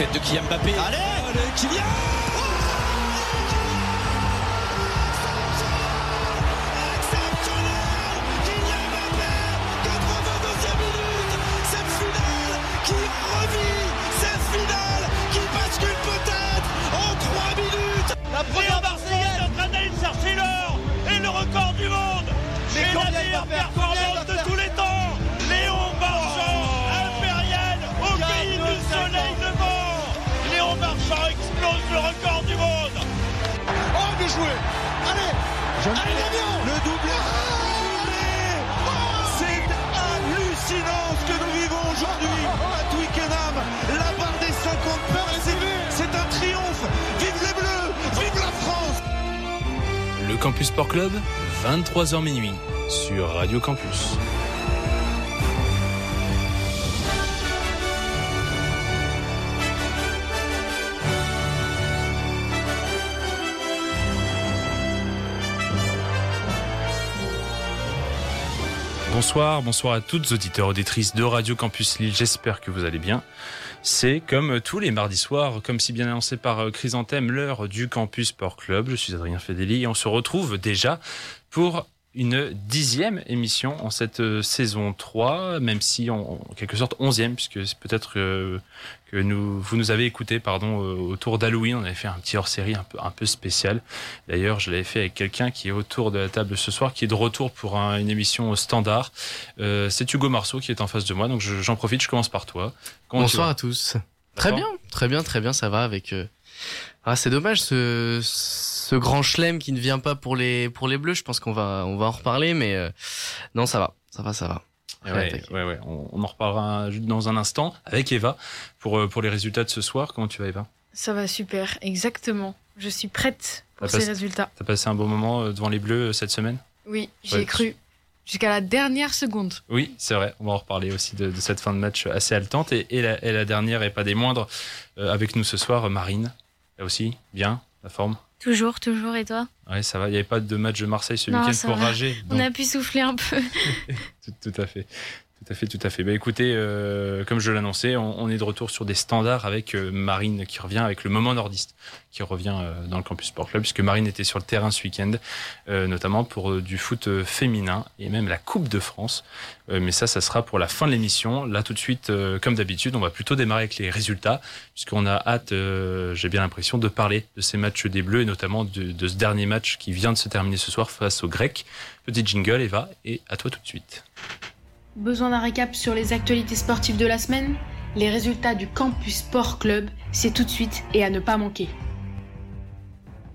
Tête de Kylian Mbappé. Allez, Allez Kylian aujourd'hui à Twickenham. La barre des 50 points, c'est un triomphe. Vive les Bleus, vive la France. Le Campus Sport Club, 23h minuit sur Radio Campus. Bonsoir, bonsoir à toutes auditeurs auditrices de Radio Campus Lille. J'espère que vous allez bien. C'est comme tous les mardis soirs, comme si bien annoncé par Chrysanthème, l'heure du Campus Sport Club. Je suis Adrien Fedeli et on se retrouve déjà pour une dixième émission en cette saison 3, même si en quelque sorte onzième, puisque c'est peut-être que, nous, vous nous avez écouté pardon, autour d'Halloween. On avait fait un petit hors-série un peu, un peu spécial. D'ailleurs, je l'avais fait avec quelqu'un qui est autour de la table ce soir, qui est de retour pour un, une émission standard. Euh, c'est Hugo Marceau qui est en face de moi, donc j'en profite, je commence par toi. Comment Bonsoir à tous. Très bien, très bien, très bien, ça va avec... Euh... Ah, c'est dommage ce, ce grand chelem qui ne vient pas pour les pour les bleus. Je pense qu'on va on va en reparler, mais euh, non, ça va, ça va, ça va. Ouais, ouais, ouais, on, on, en reparlera dans un instant avec Eva pour pour les résultats de ce soir. Comment tu vas, Eva? Ça va super, exactement. Je suis prête pour ces passé, résultats. T'as passé un bon moment devant les bleus cette semaine? Oui, j'y ai cru. Jusqu'à la dernière seconde. Oui, c'est vrai. On va en reparler aussi de, de, cette fin de match assez haletante. Et, et, la, et la dernière, et pas des moindres, euh, avec nous ce soir, Marine. Là aussi, bien, la forme? Toujours, toujours, et toi Oui, ça va. Il n'y avait pas de match de Marseille ce week-end pour va. rager. Donc... On a pu souffler un peu. tout, tout, à fait. Tout à fait, tout à fait. Bah, écoutez, euh, comme je l'annonçais, on, est de retour sur des standards avec euh, Marine qui revient avec le moment nordiste, qui revient euh, dans le Campus Sport Club, puisque Marine était sur le terrain ce week-end, notamment pour du foot féminin et même la Coupe de France. Mais ça, ça sera pour la fin de l'émission. Là, tout de suite, comme d'habitude, on va plutôt démarrer avec les résultats, puisqu'on a hâte, j'ai bien l'impression, de parler de ces matchs des Bleus et notamment de ce dernier match qui vient de se terminer ce soir face aux Grecs. Petit jingle, Eva, et à toi tout de suite. Besoin d'un récap sur les actualités sportives de la semaine? Les résultats du Campus Sport Club, c'est tout de suite et à ne pas manquer.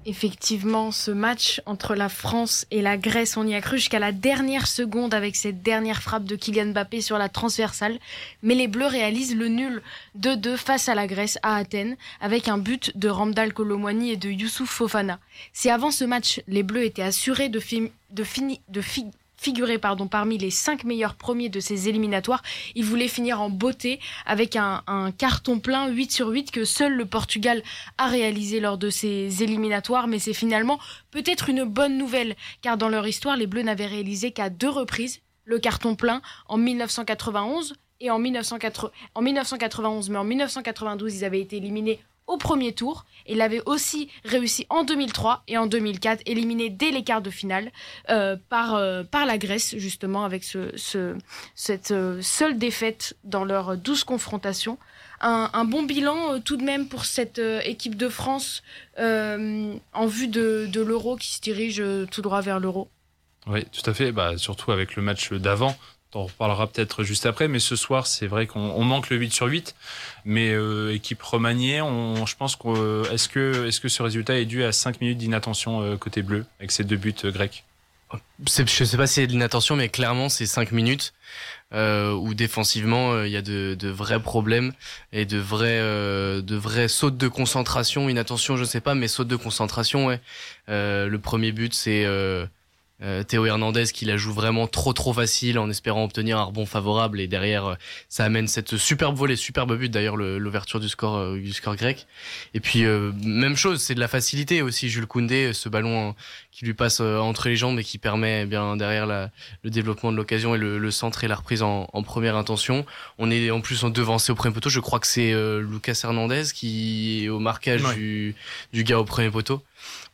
Effectivement, ce match entre la France et la Grèce, on y a cru jusqu'à la dernière seconde avec cette dernière frappe de Kylian Mbappé sur la transversale. Mais les Bleus réalisent le nul 2-2 face à la Grèce à Athènes avec un but de Ramdal Kolomwani et de Youssouf Fofana. Si avant ce match, les Bleus étaient assurés de, fi de, fini de fi pardon, parmi les cinq meilleurs premiers de ces éliminatoires. Il voulait finir en beauté avec un, un, carton plein 8 sur 8 que seul le Portugal a réalisé lors de ces éliminatoires. Mais c'est finalement peut-être une bonne nouvelle car dans leur histoire, les Bleus n'avaient réalisé qu'à deux reprises le carton plein en 1991 et en, 1980, en 1991. Mais en 1992, ils avaient été éliminés au premier tour. Il avait aussi réussi en 2003 et en 2004, éliminé dès les quarts de finale euh, par, euh, par la Grèce, justement, avec ce, ce, cette euh, seule défaite dans leurs 12 confrontations. Un, bon bilan tout de même pour cette équipe de France en vue de, de l'euro qui se dirige tout droit vers l'euro. Oui, tout à fait. Bah, surtout avec le match d'avant, on reparlera peut-être juste après, mais ce soir, c'est vrai qu'on manque le 8 sur 8. Mais euh, équipe remaniée, on, je pense que est-ce que, est que ce résultat est dû à 5 minutes d'inattention euh, côté bleu, avec ces deux buts euh, grecs? Je ne sais pas si c'est de l'inattention, mais clairement, c'est 5 minutes euh, où défensivement, il y a de, de, vrais problèmes et de vrais, euh, de vrais sautes de concentration. Inattention, je ne sais pas, mais sautes de concentration, ouais. le premier but, c'est Euh, Théo Hernandez qui la joue vraiment trop trop facile en espérant obtenir un rebond favorable et derrière euh, ça amène cette superbe volée, superbe but d'ailleurs l'ouverture du score euh, du score grec. Et puis même chose, c'est de la facilité aussi Jules Koundé, ce ballon qui lui passe entre les jambes et qui permet eh bien derrière la, le développement de l'occasion et le, le, centre et la reprise en, en, première intention. On est en plus en devancé au premier poteau. Je crois que c'est Lucas Hernandez qui est au marquage du, du gars au premier poteau.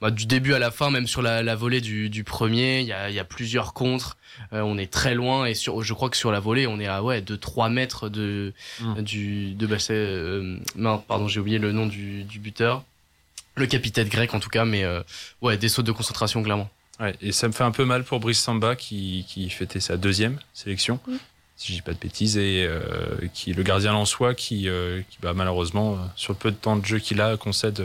Bah, du début à la fin, même sur la, la volée du, du premier, il y a, y a, plusieurs contres. Euh, on est très loin et sur, je crois que sur la volée, on est à ouais de 3 mètres de mmh. du de bassin. Euh, non, pardon, j'ai oublié le nom du, du, buteur, le capitaine grec en tout cas, mais euh, ouais des sautes de concentration clairement. Ouais, et ça me fait un peu mal pour Brice Samba qui, qui fêtait sa deuxième sélection. Mmh. Si je dis pas de bêtises, et euh, qui le gardien en soi, qui, qui bah, malheureusement, sur le peu de temps de jeu qu'il a, concède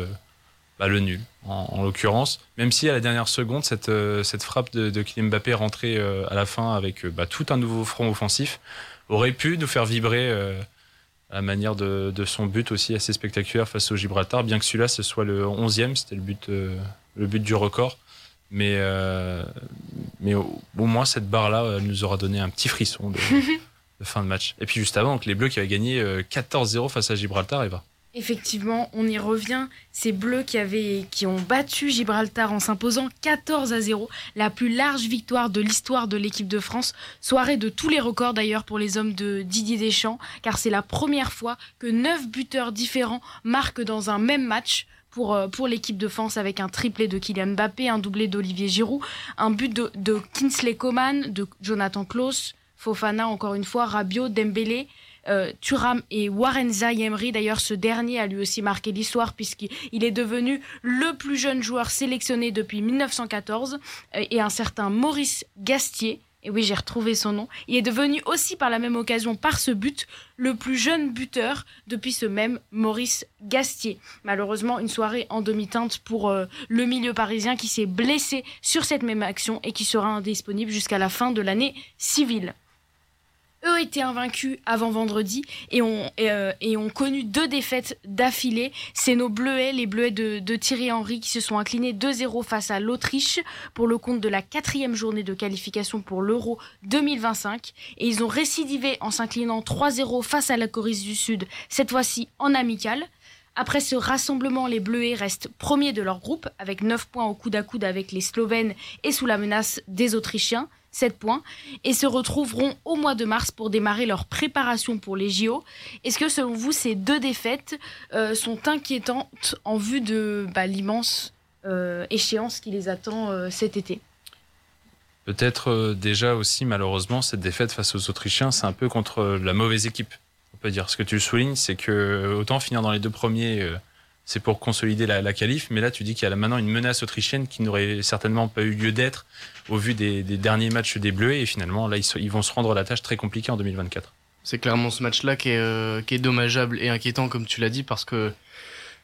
bah, le nul, en, l'occurrence. Même si à la dernière seconde, cette, euh, cette frappe de, de Kylian Mbappé rentrée euh, à la fin avec euh, bah, tout un nouveau front offensif aurait pu nous faire vibrer à la manière de, de, son but aussi assez spectaculaire face au Gibraltar, bien que celui-là ce soit le 11e, c'était le but, le but du record. Mais, mais au, moins cette barre-là, elle nous aura donné un petit frisson de, de, fin de match. Et puis juste avant, que les Bleus qui avaient gagné 14-0 face à Gibraltar, et va. Effectivement, on y revient. Ces Bleus qui, avaient, qui ont battu Gibraltar en s'imposant 14 à 0, la plus large victoire de l'histoire de l'équipe de France. Soirée de tous les records d'ailleurs pour les hommes de Didier Deschamps, car c'est la première fois que 9 buteurs différents marquent dans un même match. Pour, euh, pour l'équipe de France avec un triplé de Kylian Mbappé, un doublé d'Olivier Giroud, un but de, Kinsley Coman, de Jonathan Klaus, Fofana encore une fois, Rabiot, Dembélé, euh, Thuram et Warenza Emery. D'ailleurs, ce dernier a lui aussi marqué l'histoire puisqu'il est devenu le plus jeune joueur sélectionné depuis 1914 euh, et un certain Maurice Gastier. Et oui, j'ai retrouvé son nom. Il est devenu aussi par la même occasion, par ce but, le plus jeune buteur depuis ce même Maurice Gastier. Malheureusement, une soirée en demi-teinte pour euh, le milieu parisien qui s'est blessé sur cette même action et qui sera indisponible jusqu'à la fin de l'année civile eux étaient invaincus avant vendredi et ont, euh, et ont connu deux défaites d'affilée. C'est nos Bleuets, les Bleuets de, de Thierry Henry, qui se sont inclinés 2-0 face à l'Autriche pour le compte de la quatrième journée de qualification pour l'Euro 2025. Et ils ont récidivé en s'inclinant 3-0 face à la Corée du Sud, cette fois-ci en amical. Après ce rassemblement, les Bleuets restent premiers de leur groupe avec 9 points au coude à coude avec les Slovènes et sous la menace des Autrichiens. 7 points, et se retrouveront au mois de mars pour démarrer leur préparation pour les JO. Est-ce que selon vous, ces deux défaites euh, sont inquiétantes en vue de bah, l'immense euh, échéance qui les attend euh, cet été? Peut-être déjà aussi, malheureusement, cette défaite face aux Autrichiens, c'est un peu contre la mauvaise équipe. On peut dire. Ce que tu soulignes, c'est que autant finir dans les deux premiers c'est pour consolider la, la qualif. Mais là, tu dis qu'il y a maintenant une menace autrichienne qui n'aurait certainement pas eu lieu d'être au vu des, derniers matchs des Bleus. Et finalement, là, ils, vont se rendre la tâche très compliquée en 2024. C'est clairement ce match-là qui est, euh, qui est dommageable et inquiétant, comme tu l'as dit, parce que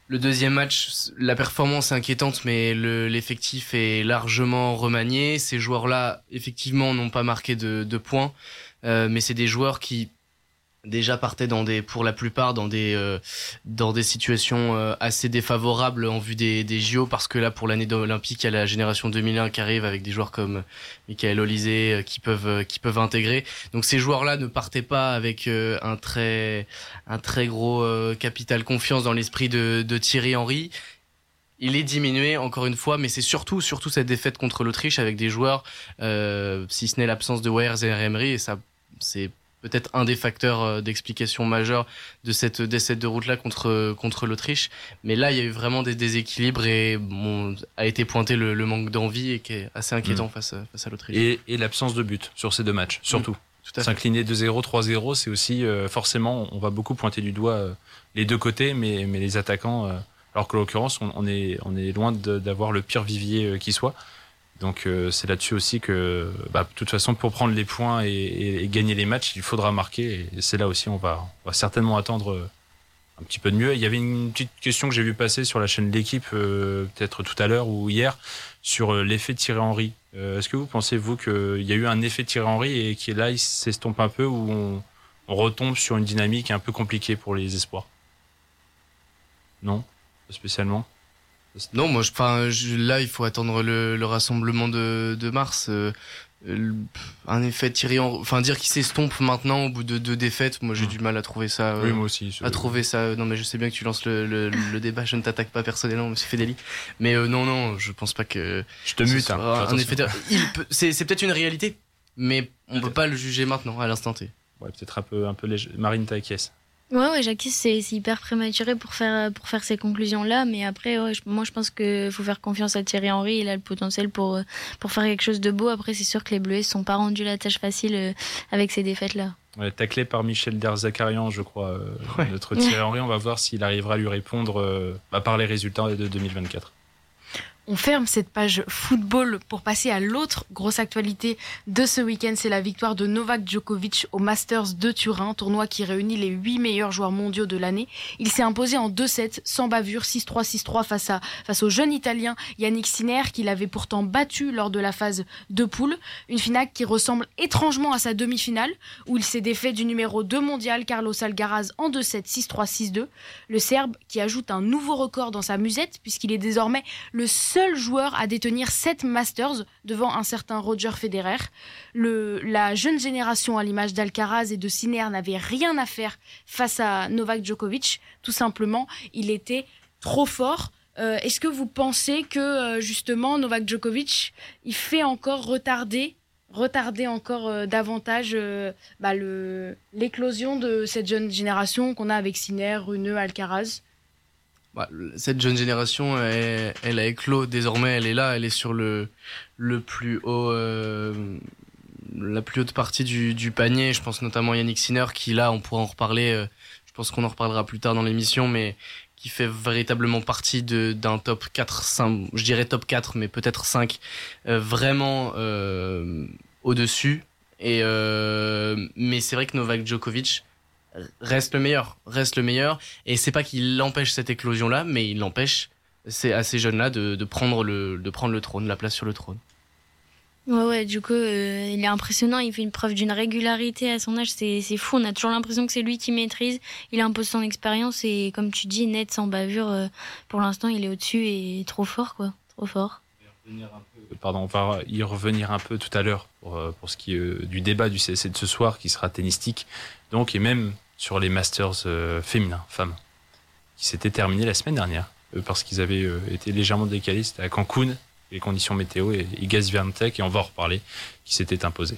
le deuxième match, la performance est inquiétante, mais l'effectif est largement remanié. Ces joueurs-là, effectivement, n'ont pas marqué de, de points, euh, mais c'est des joueurs qui déjà partait dans des pour la plupart dans des euh, dans des situations euh, assez défavorables en vue des, des JO parce que là pour l'année olympique il y a la génération 2001 qui arrive avec des joueurs comme Michael Olysée euh, qui peuvent qui peuvent intégrer. Donc ces joueurs là ne partaient pas avec un très un très gros capital confiance dans l'esprit de, de Thierry Henry. Il est diminué encore une fois, mais c'est surtout surtout cette défaite contre l'Autriche avec des joueurs, euh, si ce n'est l'absence de Weyers et Emery, et ça c'est peut-être un des facteurs euh, d'explication majeur de cette défaite de route là contre contre l'Autriche. Mais là, il y a eu vraiment des déséquilibres et bon, a été pointé le, le manque d'envie et qui est assez inquiétant mm. face, face à l'Autriche. Et, et l'absence de but sur ces deux matchs, surtout. Mm. S'incliner 2-0, 3-0, c'est aussi euh, forcément, on va beaucoup pointer du doigt euh, les deux côtés, mais, mais les attaquants, euh, alors que l'occurrence, on, on, est, on est loin d'avoir le pire vivier qui soit. Donc euh, c'est là-dessus aussi que, bah, de toute façon, pour prendre les points et, gagner les matchs, il faudra marquer. Et c'est là aussi, on va, certainement attendre euh, un petit peu de mieux. Il y avait une petite question que j'ai vu passer sur la chaîne de l'équipe, euh, peut-être tout à l'heure ou hier, sur l'effet Thierry Henry. Est-ce que vous pensez, vous, qu'il y a eu un effet Thierry Henry et qui là, il s'estompe un peu ou on, on, retombe sur une dynamique un peu compliquée pour les espoirs? Non? Pas spécialement? Non, moi, je, je- là, il faut attendre le, le rassemblement de, de mars. euh, euh, un effet tiré en, enfin, dire qu'il s'estompe maintenant au bout de deux défaites, moi, j'ai Mm. du mal à trouver ça. euh, Oui, moi aussi. à trouver ça. Non, mais je sais bien que tu lances le, le, le débat. Je ne t'attaque pas personnellement, Monsieur Fedeli. Mais euh, non, non, je pense pas que Je te mute. hein, un effet. peut- C'est peut-être une réalité, mais on peut pas le juger maintenant, à l'instant T. Ouais, peut-être un peu, un peu léger. Marine Takies. Ouais, ouais, Jacques, c'est c'est hyper prématuré pour faire, pour faire ces conclusions-là. Mais après, ouais, je- moi, je pense qu'il faut faire confiance à Thierry Henry. Il a le potentiel pour, euh, pour faire quelque chose de beau. Après, c'est sûr que les Bleus ne sont pas rendus la tâche facile euh, avec ces défaites-là. Ouais, taclé par Michel Derzakarian, je crois. euh, Ouais. Notre Thierry Henry, on va voir s'il arrivera à lui répondre euh, bah, par les résultats de 2024. On ferme cette page football pour passer à l'autre grosse actualité de ce week-end. C'est la victoire de Novak Djokovic au Masters de Turin, tournoi qui réunit les 8 meilleurs joueurs mondiaux de l'année. Il s'est imposé en 2-7 sans bavure, 6-3, 6-3 face, à, face au jeune Italien Yannick Sinner qu'il avait pourtant battu lors de la phase de poule. Une finale qui ressemble étrangement à sa demi-finale où il s'est défait du numéro 2 mondial Carlos Alcaraz en 2-7, 6-3, 6-2. Le Serbe qui ajoute un nouveau record dans sa musette puisqu'il est désormais le seul joueur à détenir 7 Masters devant un certain Roger Federer. La jeune génération à l'image d'Alcaraz et de Sinner n'avait rien à faire face à Novak Djokovic. Tout simplement, il était trop fort. Euh, Est-ce que vous pensez que euh, justement Novak Djokovic, il fait encore retarder retarder encore euh, davantage bah, l'éclosion de cette jeune génération qu'on a avec Sinner, Runeux, Alcaraz? Bah, cette jeune génération, elle, elle a éclos désormais, elle est là, elle est sur le, le plus haut, euh, la plus haute partie du, du panier. Je pense notamment à Yannick Sinner qui là, on pourra en reparler. euh, je pense qu'on en reparlera plus tard dans l'émission, mais qui fait véritablement partie de- d'un top 4, 5, je dirais top 4, mais peut-être 5, euh, vraiment euh, au-dessus. Et euh, mais c'est vrai que Novak Djokovic reste le meilleur, reste le meilleur. Et c'est pas qu'il empêche cette éclosion-là, mais il empêche c'est à ces jeunes-là de, de prendre le de prendre le trône, la place sur le trône. Ouais, ouais, du coup, euh, il est impressionnant. Il fait une preuve d'une régularité à son âge. C'est c'est fou. On a toujours l'impression que c'est lui qui maîtrise. Il impose son expérience et, comme tu dis, net, sans bavure. euh, pour l'instant, il est au-dessus et trop fort, quoi. Trop fort. Pardon, on va y revenir un peu tout à l'heure pour, euh, pour ce qui est euh, du débat du CSC de ce soir qui sera tennistique. Donc, et même sur les Masters euh, féminins, femmes, qui s'étaient terminés la semaine dernière euh, parce qu'ils avaient euh, été légèrement décalés. C'était à Cancun, les conditions météo, et Iga Swiatek, et on va en reparler, qui s'était imposé.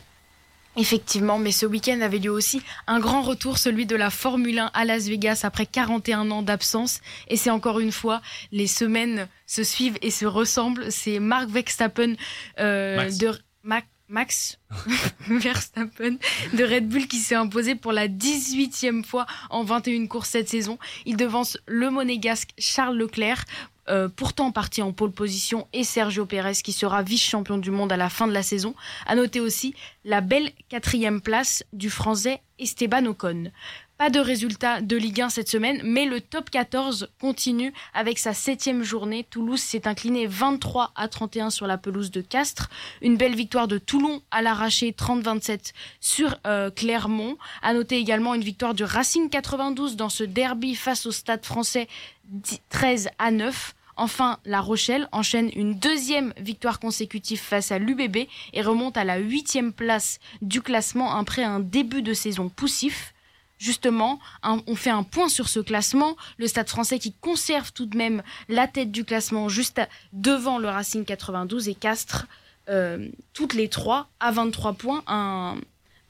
Effectivement, mais ce week-end avait lieu aussi un grand retour, celui de la Formule 1 à Las Vegas après 41 ans d'absence. Et c'est encore une fois, les semaines se suivent et se ressemblent. C'est Mark Verstappen euh, Max. de Ma- Max Verstappen de Red Bull qui s'est imposé pour la 18e fois en 21 courses cette saison. Il devance le monégasque Charles Leclerc. euh, pourtant parti en pole position et Sergio Pérez qui sera vice-champion du monde à la fin de la saison. À noter aussi la belle quatrième place du français Esteban Ocon. Pas de résultat de Ligue 1 cette semaine, mais le top 14 continue avec sa septième journée. Toulouse s'est incliné 23 à 31 sur la pelouse de Castres. Une belle victoire de Toulon à l'arraché 30-27 sur euh, Clermont. À noter également une victoire du Racing 92 dans ce derby face au Stade français 10 13 à 9. Enfin, La Rochelle enchaîne une deuxième victoire consécutive face à l'UBB et remonte à la huitième place du classement après un début de saison poussif. Justement, on fait un point sur ce classement. Le Stade français qui conserve tout de même la tête du classement juste devant le Racing 92 et Castres, euh, toutes les trois à 23 points.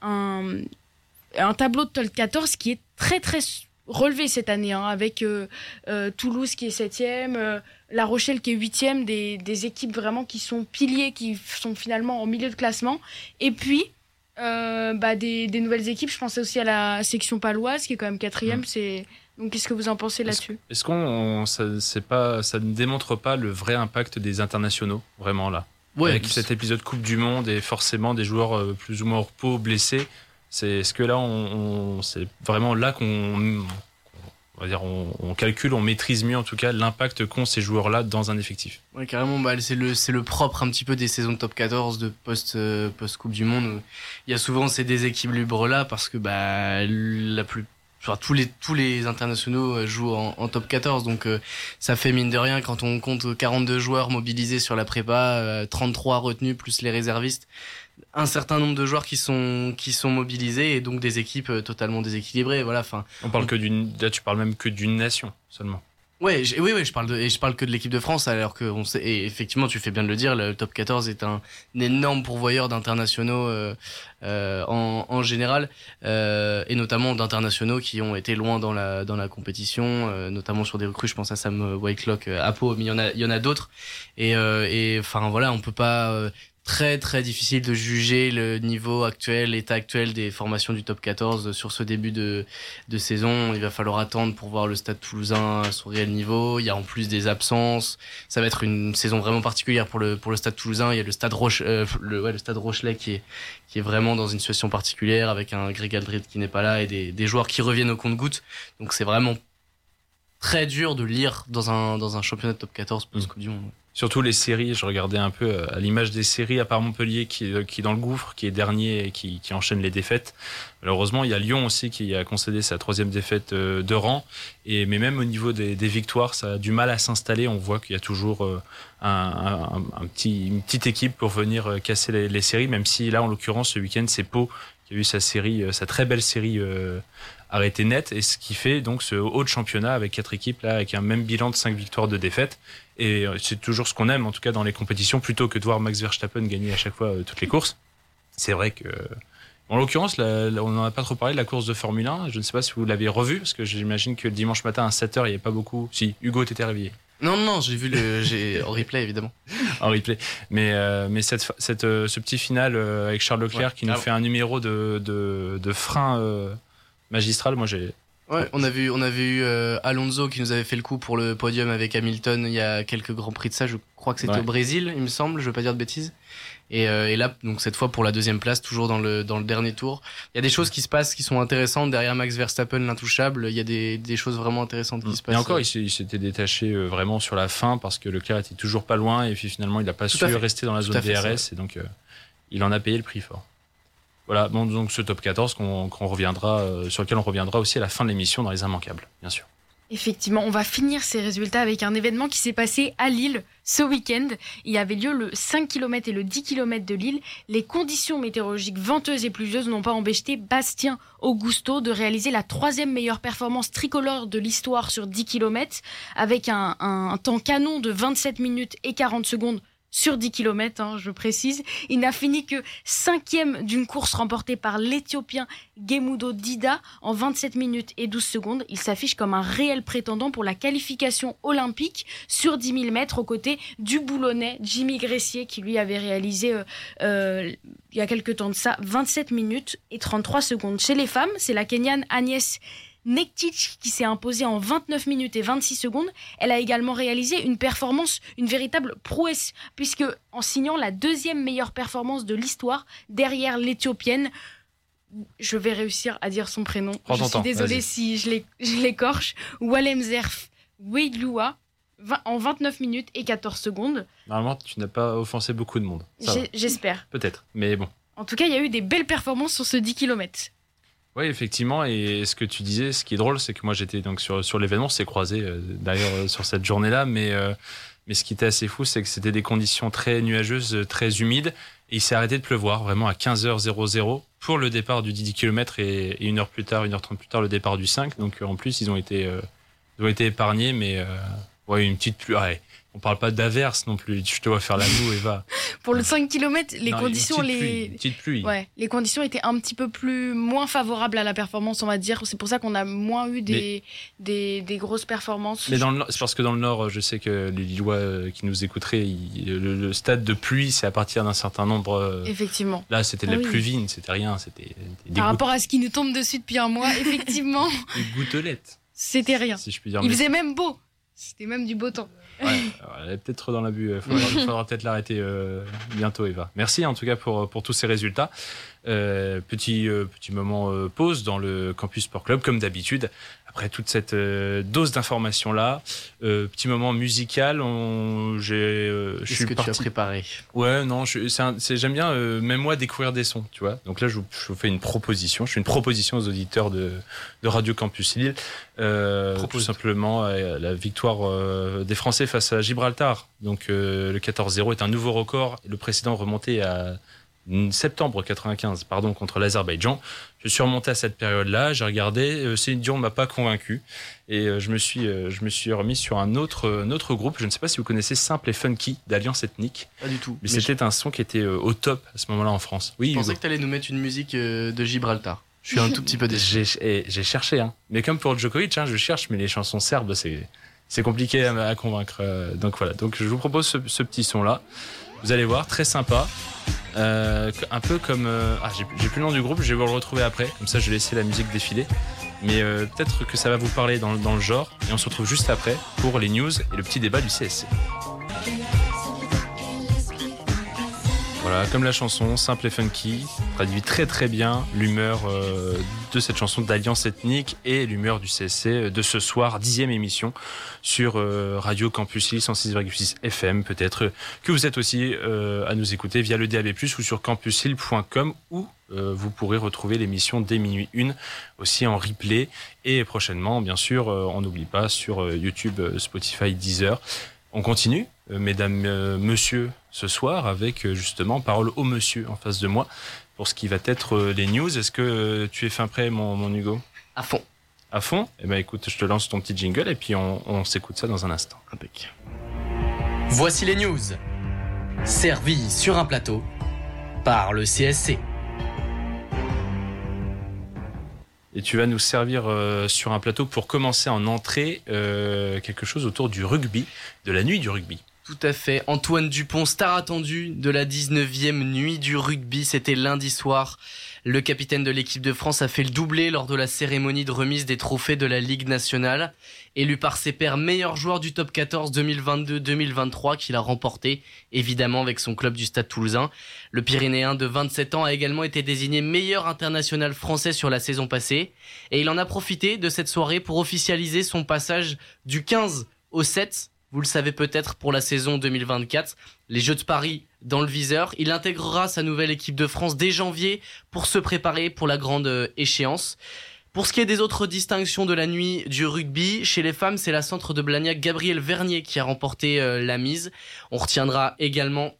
Un, tableau de top 14 qui est très très relevé cette année, hein, avec euh, euh, Toulouse qui est septième, euh, La Rochelle qui est huitième, des, des équipes vraiment qui sont piliers, qui sont finalement en milieu de classement. Et puis, euh, bah, des, des nouvelles équipes, je pensais aussi à la section paloise qui est quand même quatrième. Mm. C'est... Donc qu'est-ce que vous en pensez là-dessus? Est-ce qu'on, on- ça, c'est pas, ça ne démontre pas le vrai impact des internationaux, vraiment là? Avec cet épisode Coupe du Monde et forcément des joueurs euh, plus ou moins au repos, blessés. C'est est-ce que là, on, on- c'est vraiment là qu'on, on va on, calcule, on maîtrise mieux en tout cas l'impact qu'ont ces joueurs-là dans un effectif. Carrément, bah, c'est le, le propre un petit peu des saisons de top 14 de post, euh, post Coupe du Monde. Il y a souvent ces déséquilibres là parce que, bah, la tous les tous les internationaux jouent en, top 14 donc ça fait mine de rien quand on compte 42 joueurs mobilisés sur la prépa 33 retenus plus les réservistes un certain nombre de joueurs qui sont qui sont mobilisés et donc des équipes totalement déséquilibrées voilà enfin on parle que d'une là tu parles même que d'une nation seulement Ouais, oui, oui, je parle de, et je parle que de l'équipe de France, alors que on sait, et effectivement, tu fais bien de le dire, le top 14 est un, énorme pourvoyeur d'internationaux euh, euh, en, en, général, euh, et notamment d'internationaux qui ont été loin dans la dans la compétition, euh, notamment sur des recrues. Je pense à Sam Whitelock, Apo, mais il y en a, il y en a d'autres. Et, et enfin voilà, on peut pas très très difficile de juger le niveau actuel, l'état actuel des formations du top 14 sur ce début de, de saison. Il va falloir attendre pour voir le stade toulousain à son réel niveau. Il y a en plus des absences. Ça va être une saison vraiment particulière pour le, pour le stade toulousain. Il y a le stade, Roche, euh, le, ouais, le stade Rochelet qui est, qui est vraiment dans une situation particulière avec un Greg qui n'est pas là et des, des joueurs qui reviennent au compte-goutte. Donc c'est vraiment très dur de lire dans un, dans un championnat de top 14 post-Coupe du Monde. Surtout les séries, je regardais un peu euh, à l'image des séries, à part Montpellier qui, euh, qui est dans le gouffre, qui est dernier et qui, qui enchaîne les défaites. Malheureusement, il y a Lyon aussi qui a concédé sa troisième défaite euh, de rang. Et, mais même au niveau des, des victoires, ça a du mal à s'installer. On voit qu'il y a toujours un, un, un, petit, une petite équipe pour venir casser les, les séries, même si là, en l'occurrence, ce week-end, c'est Pau qui a eu sa série, sa très belle série arrêtée net. Et ce qui fait donc ce haut de championnat avec quatre équipes là, avec un même bilan de cinq victoires de défaites. Et euh, c'est toujours ce qu'on aime, en tout cas dans les compétitions, plutôt que de voir Max Verstappen gagner à chaque fois euh, toutes les courses. C'est vrai que, en l'occurrence, on n'en a pas trop parlé de la course de Formule 1. Je ne sais pas si vous l'avez revu, parce que j'imagine que le dimanche matin à 7h, il n'y avait pas beaucoup. Si, Hugo, t'étais réveillé. Non, non, j'ai vu le, j'ai en replay évidemment. en replay. Mais euh, mais cette, cette ce petit final avec Charles Leclerc qui nous ah fait un numéro de de, de frein magistral, moi j'ai Ouais, on a vu, on avait eu euh, Alonso qui nous avait fait le coup pour le podium avec Hamilton il y a quelques grands prix de ça. Je crois que c'était au Brésil, il me semble. Je veux pas dire de bêtises. Et, euh, et, là, donc cette fois pour la deuxième place, toujours dans le dans le dernier tour. Il y a des choses qui se passent qui sont intéressantes derrière Max Verstappen, l'intouchable. Il y a des, des choses vraiment intéressantes qui mm. se passent. Et encore, il s'était détaché euh, vraiment sur la fin parce que Leclerc était toujours pas loin et puis finalement il a pas su rester dans la zone DRS et donc il en a payé le prix fort. Voilà, bon, donc ce top 14 qu'on reviendra, euh, sur lequel on reviendra aussi à la fin de l'émission dans les immanquables, bien sûr. Effectivement, on va finir ces résultats avec un événement qui s'est passé à Lille ce week-end. Il avait lieu le 5 km et le 10 km de Lille. Les conditions météorologiques venteuses et pluvieuses n'ont pas empêché Bastien Augusto de réaliser la troisième meilleure performance tricolore de l'histoire sur 10 km avec un temps canon de 27 minutes et 40 secondes sur 10 km, hein, je précise. Il n'a fini que cinquième d'une course remportée par l'Éthiopien Gemudo Dida en 27 minutes et 12 secondes. Il s'affiche comme un réel prétendant pour la qualification olympique sur 10 000 mètres aux côtés du Boulonnais Jimmy Gressier qui lui avait réalisé euh, euh, il y a quelques temps de ça 27 minutes et 33 secondes. Chez les femmes, c'est la Kenyane Agnès Nektic qui s'est imposée en 29 minutes et 26 secondes. Elle a également réalisé une performance, une véritable prouesse, puisque en signant la deuxième meilleure performance de l'histoire derrière l'Éthiopienne, je vais réussir à dire son prénom. je suis désolée si je l'écorche. Walem Zerf Weilua en 29 minutes et 14 secondes. Normalement, tu n'as pas offensé beaucoup de monde. J'espère. Peut-être, mais bon. En tout cas, il y a eu des belles performances sur ce 10 km. Oui, effectivement. Et ce que tu disais, ce qui est drôle, c'est que moi j'étais donc sur, sur l'événement, c'est croisé euh, d'ailleurs euh, sur cette journée-là, mais, euh, mais ce qui était assez fou, c'est que c'était des conditions très nuageuses, très humides, et il s'est arrêté de pleuvoir vraiment à 15h00 pour le départ du 10 km et, une heure plus tard, une heure trente plus tard, le départ du 5. Donc en plus, ils ont été, ils ont été épargnés, mais ouais, une petite pluie. On parle pas d'averse non plus. Je te vois faire la moue, Eva. Pour le 5 km, les conditions, les petite pluie. Ouais, les conditions étaient un petit peu plus moins favorables à la performance, on va dire. C'est pour ça qu'on a moins eu des, des, grosses performances. Mais c'est parce que dans le Nord, je sais que les Lillois euh, qui nous écouteraient, le, stade de pluie, c'est à partir d'un certain nombre. Euh, effectivement. Là, c'était de la pluie fine, c'était rien, c'était. Par rapport à ce qui nous tombe dessus depuis un mois, effectivement. des gouttelettes. C'était rien. Si je puis dire. Il faisait même beau. C'était même du beau temps. Ouais, elle est peut-être dans l'abus. Il faudra, faudra peut-être l'arrêter euh, bientôt, Eva. Merci en tout cas pour, pour tous ces résultats. Petit, petit moment pause dans le Campus Sport Club, comme d'habitude après toute cette euh, dose d'informations là, euh, petit moment musical, j'ai. Euh, Qu'est-ce que tu as préparé? Ouais, non, j'aime bien même moi découvrir des sons, tu vois. Donc là, je vous, fais une proposition. Je fais une proposition aux auditeurs de, de Radio Campus Lille. tout simplement la victoire des Français face à Gibraltar. Donc le 14-0 est un nouveau record. Le précédent remonté à septembre 95, pardon, contre l'Azerbaïdjan. Je suis remonté à cette période-là, j'ai regardé, euh, Céline Dion m'a pas convaincu et euh, je me suis euh, je me suis remis sur un autre autre groupe. Je ne sais pas si vous connaissez Simple et Funky d'Alliance Ethnique. Pas du tout. Mais, c'était un son qui était au top à ce moment-là en France. Oui. Je pensais que tu allais nous mettre une musique de Gibraltar. Je suis un tout petit peu déçu. J'ai cherché, hein. Mais comme pour Djokovic, hein, je cherche, mais les chansons serbes, c'est c'est compliqué à, convaincre. Donc voilà. Donc je vous propose ce petit son là. Vous allez voir, très sympa. Euh, un peu comme. Euh, ah, j'ai plus le nom du groupe, je vais vous le retrouver après. Comme ça, je vais laisser la musique défiler. Mais euh, peut-être que ça va vous parler dans, dans, le genre. Et on se retrouve juste après pour les news et le petit débat du CSC. Voilà, comme la chanson, simple et funky, traduit très très bien l'humeur euh, de cette chanson d'Alliance Ethnique et l'humeur du CSC de ce soir, dixième émission sur euh, Radio Campus 106,6 FM. Peut-être que vous êtes aussi euh, à nous écouter via le DAB+, ou sur campushill.com où vous pourrez retrouver l'émission dès minuit 1 aussi en replay et prochainement, bien sûr, on n'oublie pas sur YouTube, Spotify, Deezer. On continue, mesdames, monsieur, ce soir avec euh, justement parole au monsieur en face de moi pour ce qui va être euh, les news. Est-ce que euh, tu es fin prêt, mon, Hugo? À fond. À fond? Eh ben écoute, je te lance ton petit jingle et puis on, s'écoute ça dans un instant. Voici les news. Servis sur un plateau par le CSC. Et tu vas nous servir sur un plateau pour commencer en entrée quelque chose autour du rugby, de la nuit du rugby. Tout à fait. Antoine Dupont, star attendu de la 19e nuit du rugby. C'était lundi soir. Le capitaine de l'équipe de France a fait le doublé lors de la cérémonie de remise des trophées de la Ligue nationale. Élu par ses pairs meilleur joueur du top 14 2022-2023 qu'il a remporté, évidemment avec son club du Stade Toulousain. Le Pyrénéen de 27 ans a également été désigné meilleur international français sur la saison passée. Et il en a profité de cette soirée pour officialiser son passage du 15 au 7 vous le savez peut-être pour la saison 2024, les Jeux de Paris dans le viseur. Il intégrera sa nouvelle équipe de France dès janvier pour se préparer pour la grande euh, échéance. Pour ce qui est des autres distinctions de la nuit du rugby, chez les femmes, c'est la centre de Blagnac Gabriel Vernier qui a remporté euh, la mise. On retiendra également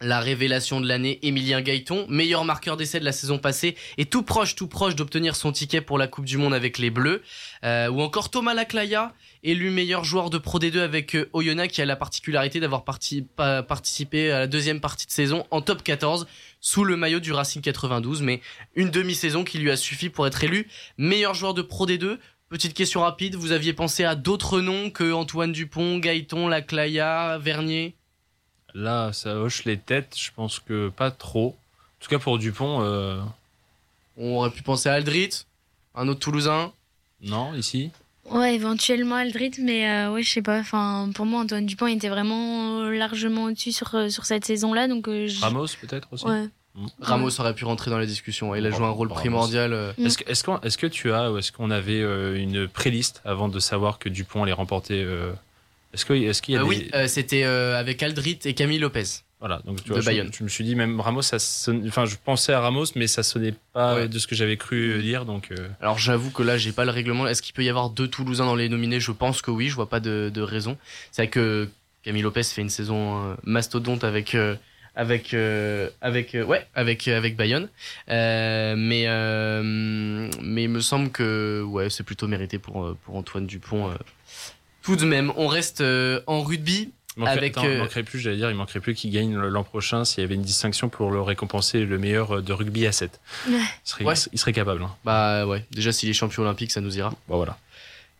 la révélation de l'année, Emilien Gaëton, meilleur marqueur d'essai de la saison passée, et tout proche, tout proche d'obtenir son ticket pour la Coupe du Monde avec les Bleus. Euh, ou encore Thomas Laclaya, élu meilleur joueur de Pro D2 avec euh, Oyonnax, qui a la particularité d'avoir participé à la deuxième partie de saison en top 14 sous le maillot du Racing 92, mais une demi-saison qui lui a suffi pour être élu meilleur joueur de Pro D2. Petite question rapide, vous aviez pensé à d'autres noms que Antoine Dupont, Gaëton, Laclaya, Vernier? Là, ça hoche les têtes. Je pense que pas trop. En tout cas, pour Dupont. Euh, On aurait pu penser à Aldrit, un autre Toulousain. Non, ici? Ouais, éventuellement Aldrit, mais euh, ouais, je sais pas. Enfin, pour moi, Antoine Dupont était vraiment largement au-dessus sur, euh, sur cette saison-là. Donc, Ramos, peut-être aussi? Ouais. Mm. Ramos aurait pu rentrer dans la discussion. Il a joué un rôle primordial. Est-ce que, est que, tu as, ou est-ce qu'on avait une préliste avant de savoir que Dupont allait remporter est-ce qu'il est y a euh, des... Oui, euh, c'était euh, avec Aldrit et Camille Lopez. Voilà, donc tu vois, je, je, me suis dit même Ramos, ça enfin je pensais à Ramos, mais ça sonnait pas de ce que j'avais cru lire, donc. Alors j'avoue que là j'ai pas le règlement. Est-ce qu'il peut y avoir deux Toulousains dans les nominés? Je pense que oui, je vois pas de, de raison. C'est vrai que Camille Lopez fait une saison mastodonte avec avec avec ouais avec avec Bayonne, mais mais il me semble que ouais c'est plutôt mérité pour pour Antoine Dupont tout de même, on reste euh, en rugby. avec, il euh, manquerait plus, j'allais dire, il manquerait plus qu'il gagne l'an prochain s'il y avait une distinction pour le récompenser le meilleur euh, de rugby à 7. Il, serait, capable. Hein. Bah ouais, déjà s'il est champion olympique, ça nous ira. Bah voilà.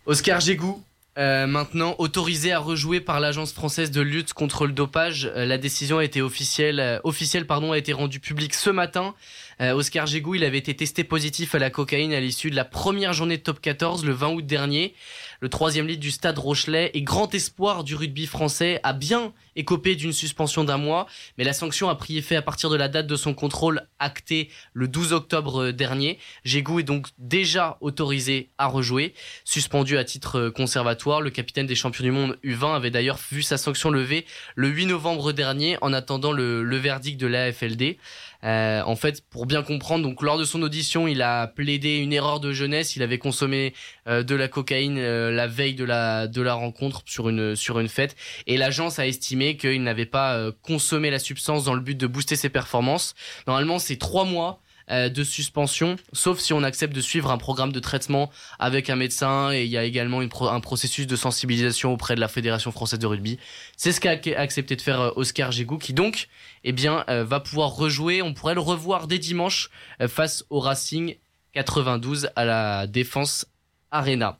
Oscar Gégou, maintenant autorisé à rejouer par l'agence française de lutte contre le dopage. la décision a été officielle, officielle pardon, a été rendue publique ce matin. Euh, Oscar Gégou, il avait été testé positif à la cocaïne à l'issue de la première journée de top 14 le 20 août dernier. Le troisième litre du stade Rochelet. Et grand espoir du rugby français a bien écopé d'une suspension d'un mois, mais la sanction a pris effet à partir de la date de son contrôle acté le 12 octobre dernier. Gégou est donc déjà autorisé à rejouer. Suspendu à titre conservatoire, le capitaine des champions du monde U20 avait d'ailleurs vu sa sanction levée le 8 novembre dernier en attendant le, verdict de l'AFLD. Euh, en fait, pour bien comprendre, donc lors de son audition, il a plaidé une erreur de jeunesse. Il avait consommé euh, de la cocaïne euh, la veille de la de la rencontre sur une sur une fête, et l'agence a estimé qu'il n'avait pas euh, consommé la substance dans le but de booster ses performances. Normalement, c'est trois mois euh, de suspension, sauf si on accepte de suivre un programme de traitement avec un médecin et il y a également un processus de sensibilisation auprès de la Fédération française de rugby. C'est ce qu'a accepté de faire euh, Oscar Gégou qui donc eh va pouvoir rejouer. On pourrait le revoir dès dimanche face au Racing 92 à la Défense Arena.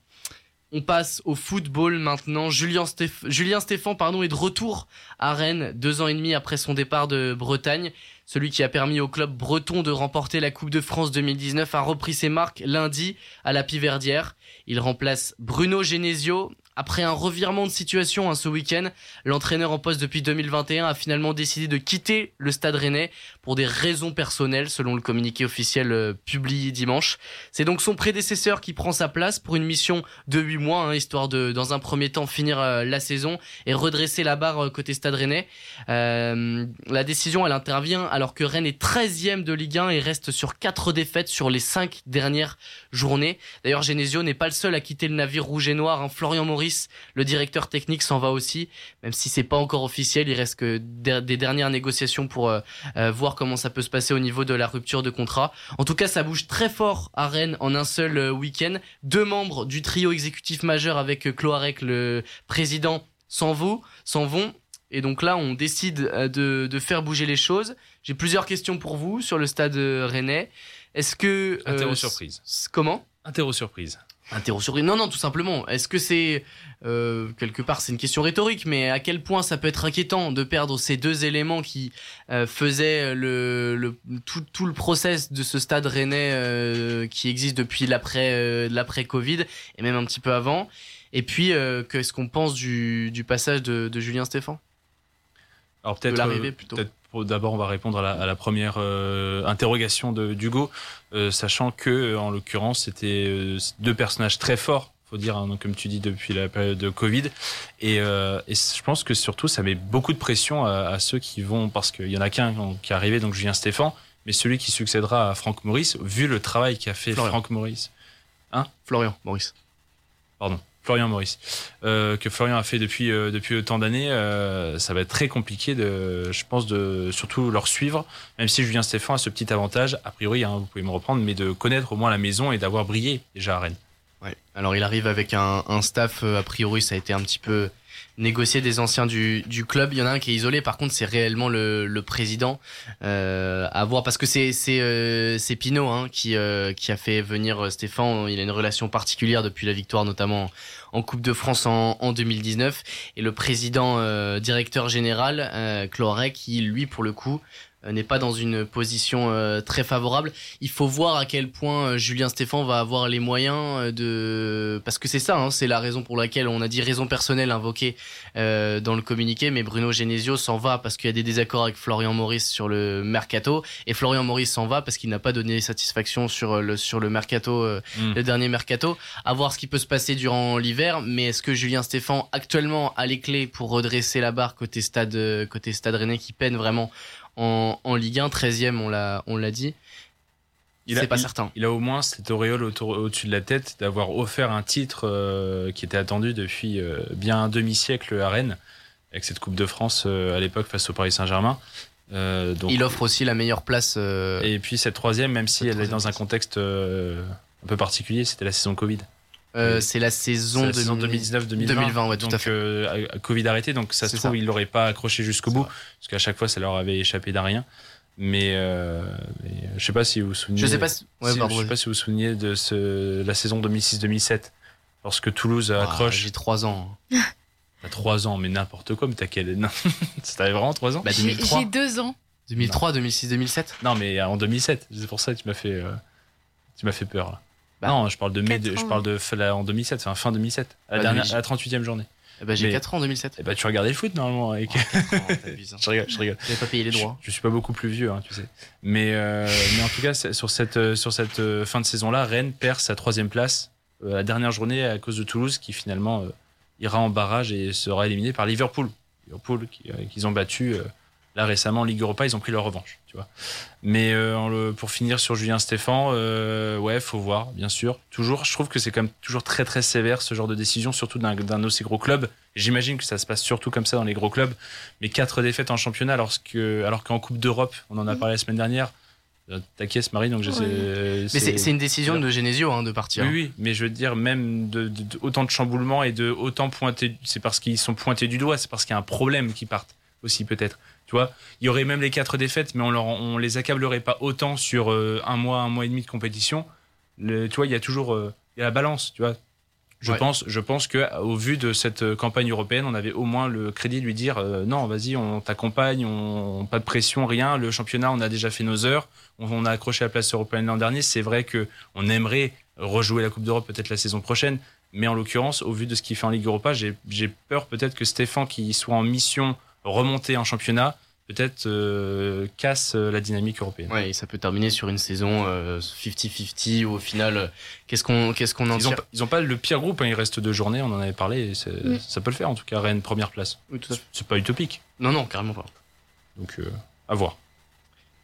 On passe au football maintenant. Julien, Stéph Stéphan pardon, est de retour à Rennes deux ans et demi après son départ de Bretagne. Celui qui a permis au club breton de remporter la Coupe de France 2019 a repris ses marques lundi à la Piverdière. Il remplace Bruno Genesio. Après un revirement de situation hein, ce week-end, l'entraîneur en poste depuis 2021 a finalement décidé de quitter le stade rennais pour des raisons personnelles, selon le communiqué officiel euh, publié dimanche. C'est donc son prédécesseur qui prend sa place pour une mission de 8 mois, hein, histoire de, dans un premier temps, finir euh, la saison et redresser la barre euh, côté stade rennais. La décision, elle intervient alors que Rennes est 13e de Ligue 1 et reste sur 4 défaites sur les 5 dernières journées. D'ailleurs, Genesio n'est pas le seul à quitter le navire rouge et noir. Hein. Florian Maurice, le directeur technique, s'en va aussi, même si c'est pas encore officiel. Il reste que des dernières négociations pour euh, euh, voir comment ça peut se passer au niveau de la rupture de contrat. En tout cas, ça bouge très fort à Rennes en un seul euh, week-end. Deux membres du trio exécutif majeur avec Cloarec, le président, s'en vont, s'en vont. Et donc là, on décide de, de faire bouger les choses. J'ai plusieurs questions pour vous sur le stade rennais. Est-ce que... euh, Interro surprise. Comment? Interro surprise. Interro. Non, non, tout simplement. Est-ce que c'est euh, quelque part c'est une question rhétorique, mais à quel point ça peut être inquiétant de perdre ces deux éléments qui euh, faisaient le, le tout, tout le process de ce stade rennais euh, qui existe depuis l'après euh, l'après Covid et même un petit peu avant. Et puis euh, qu'est-ce qu'on pense du, du passage de, de Julien Stéphan? Alors peut-être l'arrivée euh, plutôt. peut-être d'abord on va répondre à la, à la première euh, interrogation de d'Hugo, euh, sachant que euh, en l'occurrence c'était euh, deux personnages très forts, faut dire hein, donc, comme tu dis depuis la période de Covid, et, euh, et je pense que surtout ça met beaucoup de pression à, à ceux qui vont parce qu'il y en a qu'un qui est arrivé donc Julien Stéphan, mais celui qui succédera à Franck Maurice, vu le travail qu'a fait Florian. Franck Maurice. Florian Maurice. pardon, Florian Maurice, euh, que Florian a fait depuis euh, depuis autant d'années, euh, ça va être très compliqué de, je pense, de surtout leur suivre. Même si Julien Stéphan a ce petit avantage, a priori, hein, vous pouvez me reprendre, mais de connaître au moins la maison et d'avoir brillé déjà à Rennes. Alors il arrive avec un, un staff, euh, a priori ça a été un petit peu négocié des anciens du, du club. Il y en a un qui est isolé, par contre c'est réellement le, le président euh, à voir parce que c'est c'est euh, Pinot hein, qui euh, qui a fait venir euh, Stéphane. Il a une relation particulière depuis la victoire notamment en Coupe de France en, en 2019 et le président euh, directeur général euh, qui lui pour le coup n'est pas dans une position euh, très favorable. Il faut voir à quel point euh, Julien Stéphan va avoir les moyens euh, de... Parce que c'est ça, hein, c'est la raison pour laquelle on a dit raison personnelle invoquée euh, dans le communiqué, mais Bruno Genesio s'en va parce qu'il y a des désaccords avec Florian Maurice sur le mercato, et Florian Maurice s'en va parce qu'il n'a pas donné satisfaction sur euh, le, sur le mercato, euh, Mm. le dernier mercato. À voir ce qui peut se passer durant l'hiver, mais est-ce que Julien Stéphan actuellement a les clés pour redresser la barre côté stade, euh, côté stade rennais qui peine vraiment en, en Ligue 1, 13e, on l'a, on l'a dit. Il a- C'est pas il- certain. Il a au moins cette auréole au-dessus de la tête d'avoir offert un titre euh, qui était attendu depuis euh, bien un demi-siècle à Rennes, avec cette Coupe de France euh, à l'époque face au Paris Saint-Germain. Donc, Il offre aussi la meilleure place. Et puis cette troisième, même si elle est dans un contexte un peu particulier, c'était la saison Covid. Euh, c'est la saison, la saison 2019. 2019-2020. 2020, ouais, tout donc, à fait. euh, Covid arrêté, donc ça se trouve, ça. ils l'auraient pas accroché jusqu'au bout, vrai. parce qu'à chaque fois, ça leur avait échappé d'un rien. Mais, euh, mais, euh, je sais pas si vous vous souvenez. Je sais pas si. Ouais, si- pardon, je sais pas si vous vous souvenez de ce, la saison 2006-2007, lorsque Toulouse Ah, accroche. J'ai 3 ans. T'as 3 ans, mais n'importe quoi, mais t'as quel. Non. T'avais vraiment 3 ans Bah, J'ai 2003. j'ai deux ans. 2003, 2006, 2007 Non, mais en 2007. C'est pour ça que tu m'as fait, euh, tu m'as fait peur. Là. Bah, non, je parle de mai, de- je parle de fin- en 2007, enfin fin 2007, à la, Bah, dernière, à la 38e journée. Ben, J'ai Mais- 4 ans en 2007. Et bah, tu regardais le foot normalement. Avec... T'abuses, hein. je rigole, je rigole. Pas payé les Je, droits. je suis pas beaucoup plus vieux, hein, tu sais. Mais, euh, mais en tout cas, sur cette, euh, sur cette euh, fin de saison-là, Rennes perd sa troisième place euh, la dernière journée à cause de Toulouse, qui finalement ira en barrage et sera éliminé par Liverpool. Liverpool, qui- qu'ils ont battu là récemment en Ligue Europa, ils ont pris leur revanche, tu vois. Mais euh, en le- pour finir sur Julien Stéphan, euh, ouais, faut voir, bien sûr. Toujours, je trouve que c'est quand même toujours très très sévère ce genre de décision, surtout d'un aussi gros club. J'imagine que ça se passe surtout comme ça dans les gros clubs. Mais quatre défaites en championnat, alors qu'en Coupe d'Europe, on en a parlé la semaine dernière. euh, T'inquiète, Marie, donc j'essaie. Mais c'est c'est une décision de Genesio hein, de partir. Oui, oui, mais je veux dire, même de, de- de- autant de chamboulements et de autant pointer, c'est parce qu'ils sont pointés du doigt, c'est parce qu'il y a un problème qui partent aussi, peut-être. Tu vois, il y aurait même les quatre défaites, mais on, leur, on les accablerait pas autant sur euh, un mois, un mois et demi de compétition. Le- tu vois, il y a toujours euh, y a la balance, tu vois. Je Ouais. pense, je pense que au vu de cette euh, campagne européenne, on avait au moins le crédit de lui dire euh, non, vas-y, on t'accompagne, on, pas de pression, rien. Le championnat, on a déjà fait nos heures, on, on a accroché la place européenne l'an dernier. C'est vrai que on aimerait rejouer la Coupe d'Europe peut-être la saison prochaine, mais en l'occurrence, au vu de ce qu'il fait en Ligue Europa, j'ai j'ai peur peut-être que Stéphane, qui soit en mission remontée en championnat, peut-être euh, casse euh, la dynamique européenne. Ouais, et ça peut terminer sur une saison euh, 50-50 où au final, euh, qu'est-ce qu'on qu'est-ce qu'on en Ils tire pas- ils ont pas le pire groupe, hein, il reste deux journées, on en avait parlé, et ça peut le faire en tout cas, Rennes première place. Oui, tout à fait. C'est pas utopique, Non, non, carrément pas. donc euh, à voir.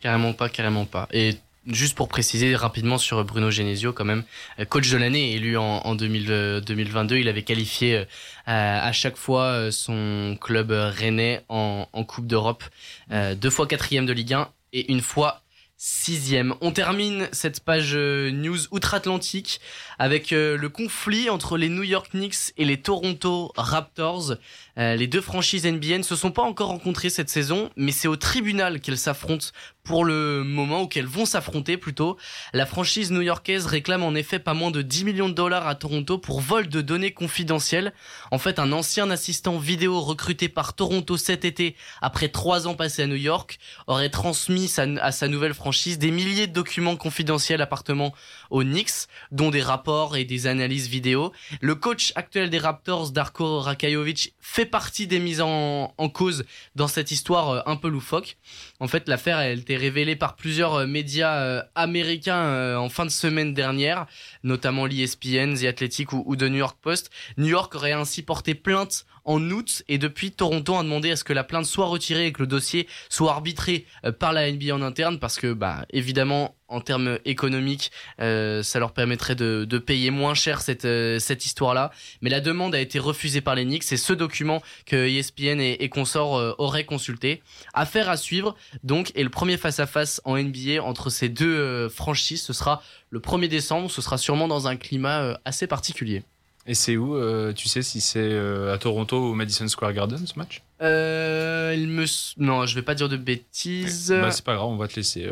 Carrément pas, carrément pas. Et juste pour préciser rapidement sur Bruno Genesio, quand même, euh, coach de l'année élu en, en 2000, euh, 2022, il avait qualifié euh, à chaque fois son club rennais en, Coupe d'Europe, deux fois quatrième de Ligue 1 et une fois sixième. On termine cette page news outre-Atlantique avec le conflit entre les New York Knicks et les Toronto Raptors. Euh, les deux franchises NBA ne se sont pas encore rencontrées cette saison, mais c'est au tribunal qu'elles s'affrontent pour le moment, ou qu'elles vont s'affronter plutôt. La franchise new-yorkaise réclame en effet pas moins de 10 millions de dollars à Toronto pour vol de données confidentielles. En fait, un ancien assistant vidéo recruté par Toronto cet été, après trois ans passés à New York, aurait transmis à sa nouvelle franchise des milliers de documents confidentiels appartenant aux Knicks, dont des rapports et des analyses vidéo. Le coach actuel des Raptors, Darko Rakajovic, fait partie des mises en, cause dans cette histoire euh, un peu loufoque. En fait, l'affaire elle été révélée par plusieurs euh, médias euh, américains euh, en fin de semaine dernière, notamment l'ESPN, The Athletic ou, The New York Post. New York aurait ainsi porté plainte en août et depuis Toronto a demandé à ce que la plainte soit retirée et que le dossier soit arbitré par la NBA en interne parce que bah évidemment en termes économiques ça leur permettrait de, payer moins cher cette cette histoire là mais la demande a été refusée par les Knicks c'est ce document que ESPN et, et consorts auraient consulté. Affaire à suivre donc et le premier face à face en NBA entre ces deux euh, franchises ce sera le 1er décembre. Ce sera sûrement dans un climat euh, assez particulier. Et c'est où euh, Tu sais si c'est euh, à Toronto ou au Madison Square Garden ce match? Euh, il me non je vais pas dire de bêtises. Bah, C'est pas grave, on va te laisser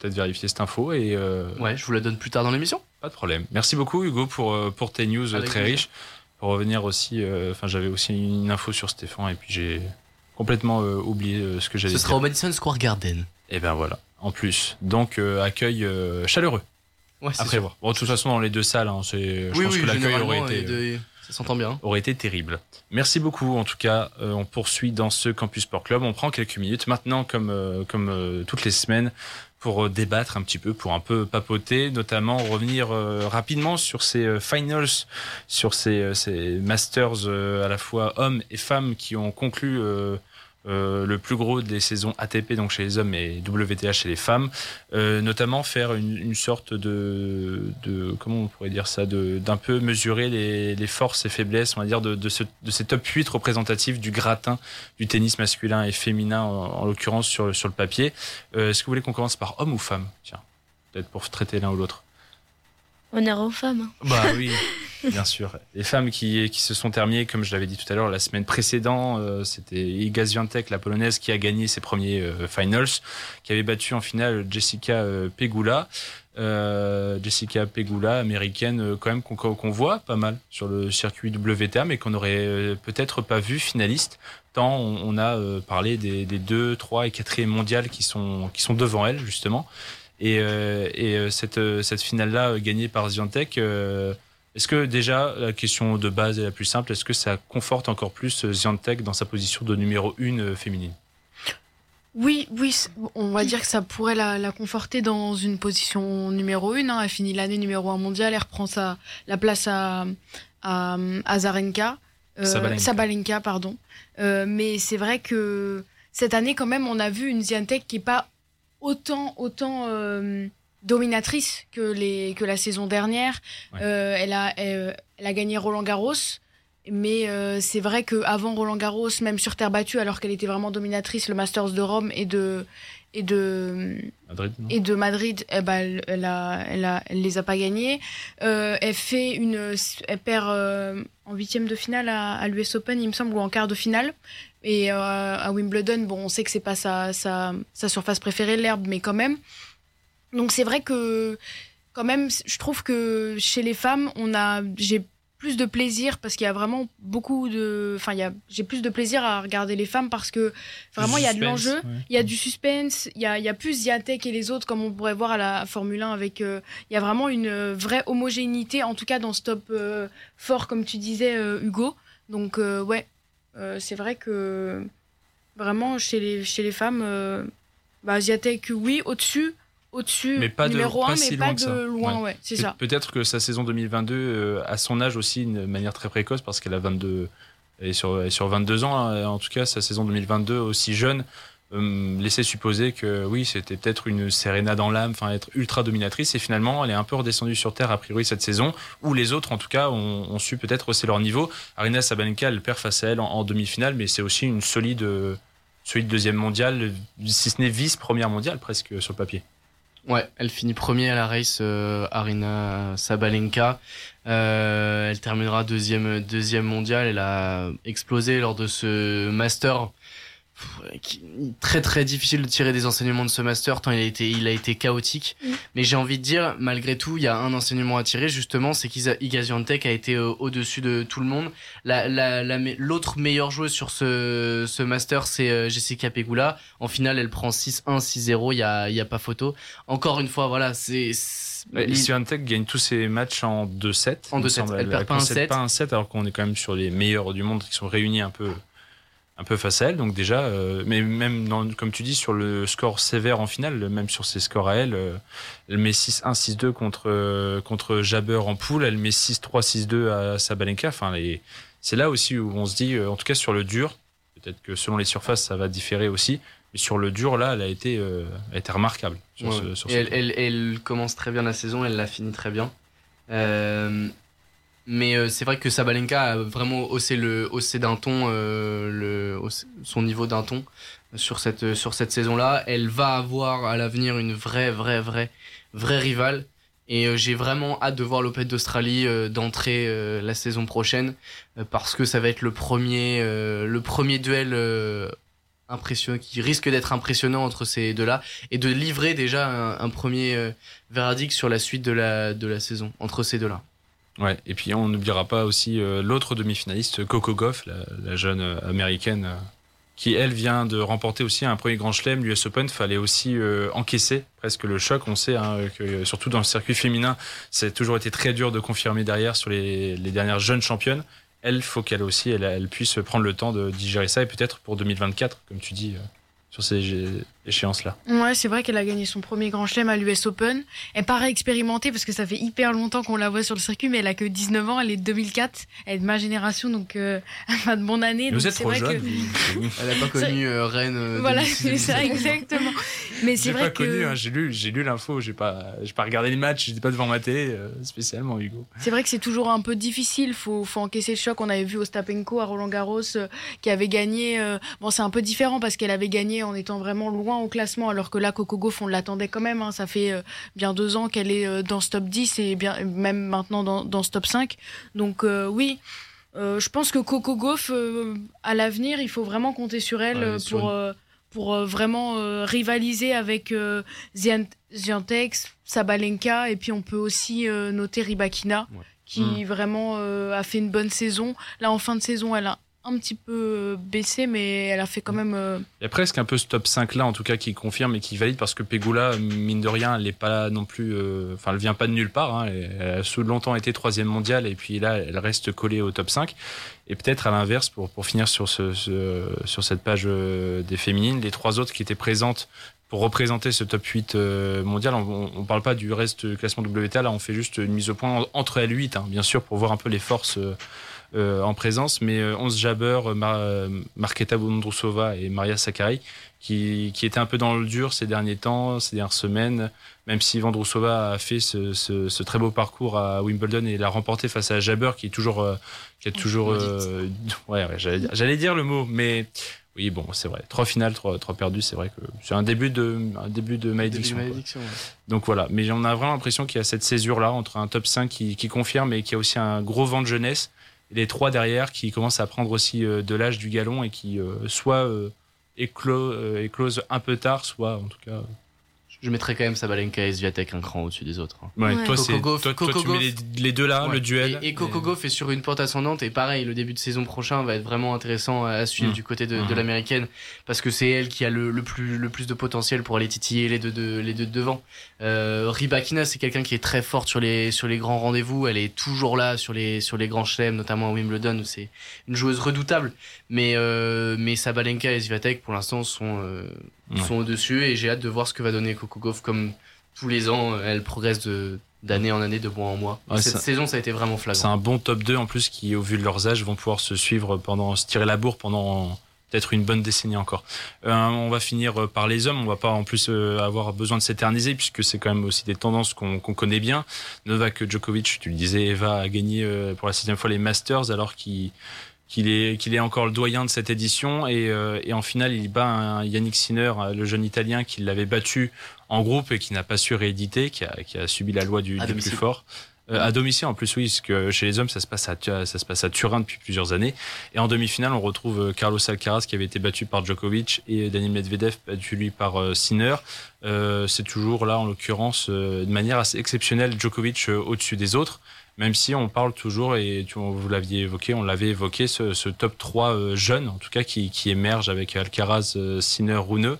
peut-être vérifier cette info et ouais je vous la donne plus tard dans l'émission. Pas de problème. Merci beaucoup Hugo pour, pour tes news Avec très riches. Pour revenir aussi, enfin j'avais aussi une info sur Stéphane et puis j'ai complètement euh, oublié euh, ce que j'allais ce dire. sera au Madison Square Garden Et ben voilà, en plus. Donc euh, accueil euh, chaleureux. ouais c'est Après sûr. voir. Bon, de toute façon dans les deux salles, hein, c'est, je oui pense oui que l'accueil aurait généralement, été. les deux- ça s'entend bien aurait été terrible. Merci beaucoup. En tout cas, euh, on poursuit dans ce Campus Sport Club. On prend quelques minutes maintenant, comme, euh, comme euh, toutes les semaines, pour euh, débattre un petit peu, pour un peu papoter, notamment revenir euh, rapidement sur ces euh, finals, sur ces, ces masters à la fois hommes et femmes qui ont conclu euh, le plus gros des saisons ATP, donc chez les hommes, et WTA chez les femmes. Euh, notamment faire une, une sorte de, de comment on pourrait dire ça d'un peu mesurer les, les forces et faiblesses on va dire de, de, ce, de ces top 8 représentatifs du gratin du tennis masculin et féminin en, en l'occurrence sur, sur le papier Euh, est-ce que vous voulez qu'on commence par homme ou femme? Tiens peut-être pour traiter l'un ou l'autre Honneur aux femmes. hein. bah oui, bien sûr. Les femmes qui, qui se sont terminées, comme je l'avais dit tout à l'heure, la semaine précédente, euh, c'était Iga Swiatek, la polonaise, qui a gagné ses premiers euh, finals, qui avait battu en finale Jessica euh, Pegula. Jessica Pegula, américaine, quand même qu'on voit pas mal sur le circuit WTA, mais qu'on aurait peut-être pas vu finaliste. Tant on, a parlé des, des 2, 3 et 4e mondiales qui sont, qui sont devant elle, justement. Et, et cette, cette finale-là gagnée par Ziontek, est-ce que déjà, la question de base est la plus simple, est-ce que ça conforte encore plus Ziantec dans sa position de numéro 1 euh, féminine? Oui, oui, on va dire que ça pourrait la, conforter dans une position numéro 1. Hein. Elle finit l'année numéro 1 mondiale, elle reprend sa, la place à, à, Zarenka. Euh, Sabalenka. pardon. Euh, mais c'est vrai que cette année, quand même, on a vu une Ziantec qui n'est pas autant, autant dominatrice que, les, que la saison dernière. Euh, elle, a, elle, a gagné Roland Garros. Mais euh, c'est vrai qu'avant Roland Garros, même sur terre battue, alors qu'elle était vraiment dominatrice, le Masters de Rome et de, et de Madrid, et de Madrid eh ben, elle, a, elle, a, elle, les a pas gagnés. Euh, elle fait une, elle perd en huitième de finale à, à l'US Open, il me semble, ou en quart de finale. Et à Wimbledon, bon, on sait que c'est pas sa, sa, sa surface préférée, l'herbe, mais quand même. Donc c'est vrai que quand même, je trouve que chez les femmes, on a, j'ai plus de plaisir parce qu'il y a vraiment beaucoup de, enfin, j'ai plus de plaisir à regarder les femmes parce que vraiment il y a de l'enjeu, il y a du suspense, il y a, il y a plus Ziatek et les autres comme on pourrait voir à la Formule 1 avec, euh, il y a vraiment une vraie homogénéité en tout cas dans ce top euh, fort comme tu disais euh, Hugo. Donc ouais, c'est vrai que vraiment chez les chez les femmes, bah, Ziatek oui au-dessus au-dessus, mais pas numéro de, 1, mais pas de loin, ouais. c'est ça. Peut-être que sa saison 2022, euh, à son âge aussi, de manière très précoce, parce qu'elle a 22, elle est sur, sur 22 ans, hein, en tout cas, sa saison 2022 aussi jeune, euh, laissait supposer que oui, c'était peut-être une Serena dans l'âme, enfin être ultra dominatrice, et finalement, elle est un peu redescendue sur terre a priori cette saison, où les autres, en tout cas, ont, su peut-être hausser leur niveau. Arina Sabalenka, elle perd face à elle en, demi-finale, mais c'est aussi une solide, solide deuxième mondiale, si ce n'est vice première mondiale presque sur le papier. Ouais, elle finit premier à la race euh, Arina Sabalenka. Euh, elle terminera deuxième deuxième mondial. Elle a explosé lors de ce master très très difficile de tirer des enseignements de ce master tant il a été il a été chaotique. Mm. mais j'ai envie de dire malgré tout il y a un enseignement à tirer justement c'est qu'Iga a été euh, au-dessus de tout le monde. La l'autre meilleure joueuse sur ce ce master c'est euh, Jessica Pegula. En finale elle prend 6-1 6-0 il y a il y a pas photo. Encore une fois voilà c'est Swiatek gagne tous ses matchs en 2-7 en 2-7 elle, elle, perd pas un 7 pas un 7 alors qu'on est quand même sur les meilleurs du monde qui sont réunis un peu un peu face à elle. Donc déjà, euh, mais même dans, comme tu dis sur le score sévère en finale, même sur ses scores à elle, euh, elle met 6-1, 6-2 contre euh, contre Jabber en poule, elle met 6-3, 6-2 à Sabalenka. Enfin, c'est là aussi où on se dit, en tout cas sur le dur, peut-être que selon les surfaces ça va différer aussi. Mais sur le dur, là, elle a été, a été remarquable. Sur ce, sur elle, elle, elle, commence très bien la saison, elle la finit très bien. Mais euh, c'est vrai que Sabalenka a vraiment haussé le haussé d'un ton euh, le son niveau d'un ton sur cette sur cette saison-là. Elle va avoir à l'avenir une vraie vraie vraie vraie rivale et euh, j'ai vraiment hâte de voir l'Open d'Australie d'entrer la saison prochaine parce que ça va être le premier le premier duel impressionnant qui risque d'être impressionnant entre ces deux-là et de livrer déjà un, un premier verdict sur la suite de la de la saison entre ces deux-là. Ouais, et puis on n'oubliera pas aussi euh, l'autre demi-finaliste, Coco Goff, la, jeune euh, américaine, euh, qui elle vient de remporter aussi un premier grand chelem, l'US Open. Fallait aussi encaisser presque le choc. On sait hein, que surtout dans le circuit féminin, c'est toujours été très dur de confirmer derrière sur les, dernières jeunes championnes. Elle, faut qu'elle aussi, puisse prendre le temps de digérer ça et peut-être pour 2024, comme tu dis sur ces échéances-là. Ouais, c'est vrai qu'elle a gagné son premier grand chelem à l'US Open. Elle paraît expérimentée parce que ça fait hyper longtemps qu'on la voit sur le circuit, mais elle a que 19 ans, elle est de 2004, elle est de ma génération, donc euh, elle a de bon année. Vous êtes trop jeune. elle n'a pas connu euh, Rennes. Euh, voilà, c'est ça, exactement. Mais c'est vrai pas Connu, hein, j'ai lu, j'ai lu l'info, j'ai pas, j'ai pas regardé les matchs, j'étais pas devant ma télé spécialement, Hugo. C'est vrai que c'est toujours un peu difficile, faut, faut encaisser le choc. On avait vu Ostapenko à Roland Garros qui avait gagné. bon, c'est un peu différent parce qu'elle avait gagné en étant vraiment loin au classement, alors que là, Coco Gauff, on l'attendait quand même. Hein. Ça fait euh, bien deux ans qu'elle est euh, dans ce top 10 et bien, même maintenant dans, dans ce top 5. Donc euh, oui, je pense que Coco Gauff, à l'avenir, il faut vraiment compter sur elle pour, pour vraiment rivaliser avec Ziantek, Sabalenka, et puis on peut aussi noter Ribakina. qui Mm. vraiment a fait une bonne saison. Là, en fin de saison, elle a un petit peu euh, baissé, mais elle a fait quand même. euh, Il y a presque un peu ce top 5 là, en tout cas, qui confirme et qui valide parce que Pegula, mine de rien, elle n'est pas non plus. euh, Enfin, elle vient pas de nulle part. hein. Elle, a longtemps été troisième mondiale et puis là, elle reste collée au top 5. Et peut-être à l'inverse, pour, pour finir sur, ce, ce- sur cette page euh, des féminines, les trois autres qui étaient présentes pour représenter ce top 8 euh, mondial, on ne parle pas du reste classement WTA, là on fait juste une mise au point en- entre elles 8, hein, bien sûr, pour voir un peu les forces euh, euh, en présence, mais euh, 11 Jabber, euh, Mar- euh, Marketa Bondrousova et Maria Sakkari, qui, qui étaient un peu dans le dur ces derniers temps, ces dernières semaines, même si Vondrousova a fait ce, ce- ce très beau parcours à Wimbledon et l'a remporté face à Jabber, qui est toujours... euh, qui est toujours euh, ouais, ouais, j'allais dire- le mot, mais oui, bon, c'est vrai. Trois finales, trois, trois perdus, c'est vrai que c'est un début de, un début de malédiction. quoi. malédiction, ouais. Donc voilà, mais on a vraiment l'impression qu'il y a cette césure-là entre un top 5 qui, qui confirme et qui a aussi un gros vent de jeunesse, les trois derrière qui commencent à prendre aussi euh, de l'âge du galon et qui euh, soit euh, éclo- euh, éclosent un peu tard, soit en tout cas. Je mettrais quand même Sabalenka et Sviatek un cran au-dessus des autres. hein. Ouais, Ouais. toi, Gauff- toi, toi, tu mets les, les deux là, Ouais. le duel. Et, et Coco Gauff est sur une pente ascendante et pareil, le début de saison prochain va être vraiment intéressant à suivre Mm. du côté de, de l'américaine parce que c'est elle qui a le, le plus le plus de potentiel pour aller titiller les deux de, les deux de devant. Euh, Rybakina c'est quelqu'un qui est très forte sur les sur les grands rendez-vous. Elle est toujours là sur les sur les grands chelems, notamment à Wimbledon où c'est une joueuse redoutable. Mais euh, mais Sabalenka et Sviatek pour l'instant sont euh, Ouais. sont au dessus et j'ai hâte de voir ce que va donner Coco Gauff comme tous les ans elle progresse d'année en année, de mois en mois. Ouais, Cette saison, ça a été vraiment C'est flagrant. un bon top 2 en plus qui, au vu de leurs âges, vont pouvoir se suivre pendant, se tirer la bourre pendant peut-être une bonne décennie encore. Euh, on va finir par les hommes. On va pas en plus euh, avoir besoin de s'éterniser puisque c'est quand même aussi des tendances qu'on connaît bien. Novak Djokovic, tu le disais, Eva a gagné euh, pour la sixième fois les Masters alors qu'il qu'il est, qu'il est encore le doyen de cette édition et, euh, et en finale il bat un Yannick Sinner, le jeune Italien qui l'avait battu en groupe et qui n'a pas su rééditer, qui a, qui a subi la loi du, plus fort. Euh, à domicile en plus oui, parce que chez les hommes ça se passe à Tu- ça se passe à Turin depuis plusieurs années. Et en demi-finale on retrouve euh, Carlos Alcaraz qui avait été battu par Djokovic et Daniel Medvedev battu lui par euh, Sinner. Euh, c'est toujours là en l'occurrence euh, de manière assez exceptionnelle Djokovic euh, au-dessus des autres. Même si on parle toujours, et tu, vous l'aviez évoqué, on l'avait évoqué, ce, ce top 3 euh, jeune, en tout cas, qui, qui émerge avec Alcaraz, euh, Sinner, Runeux.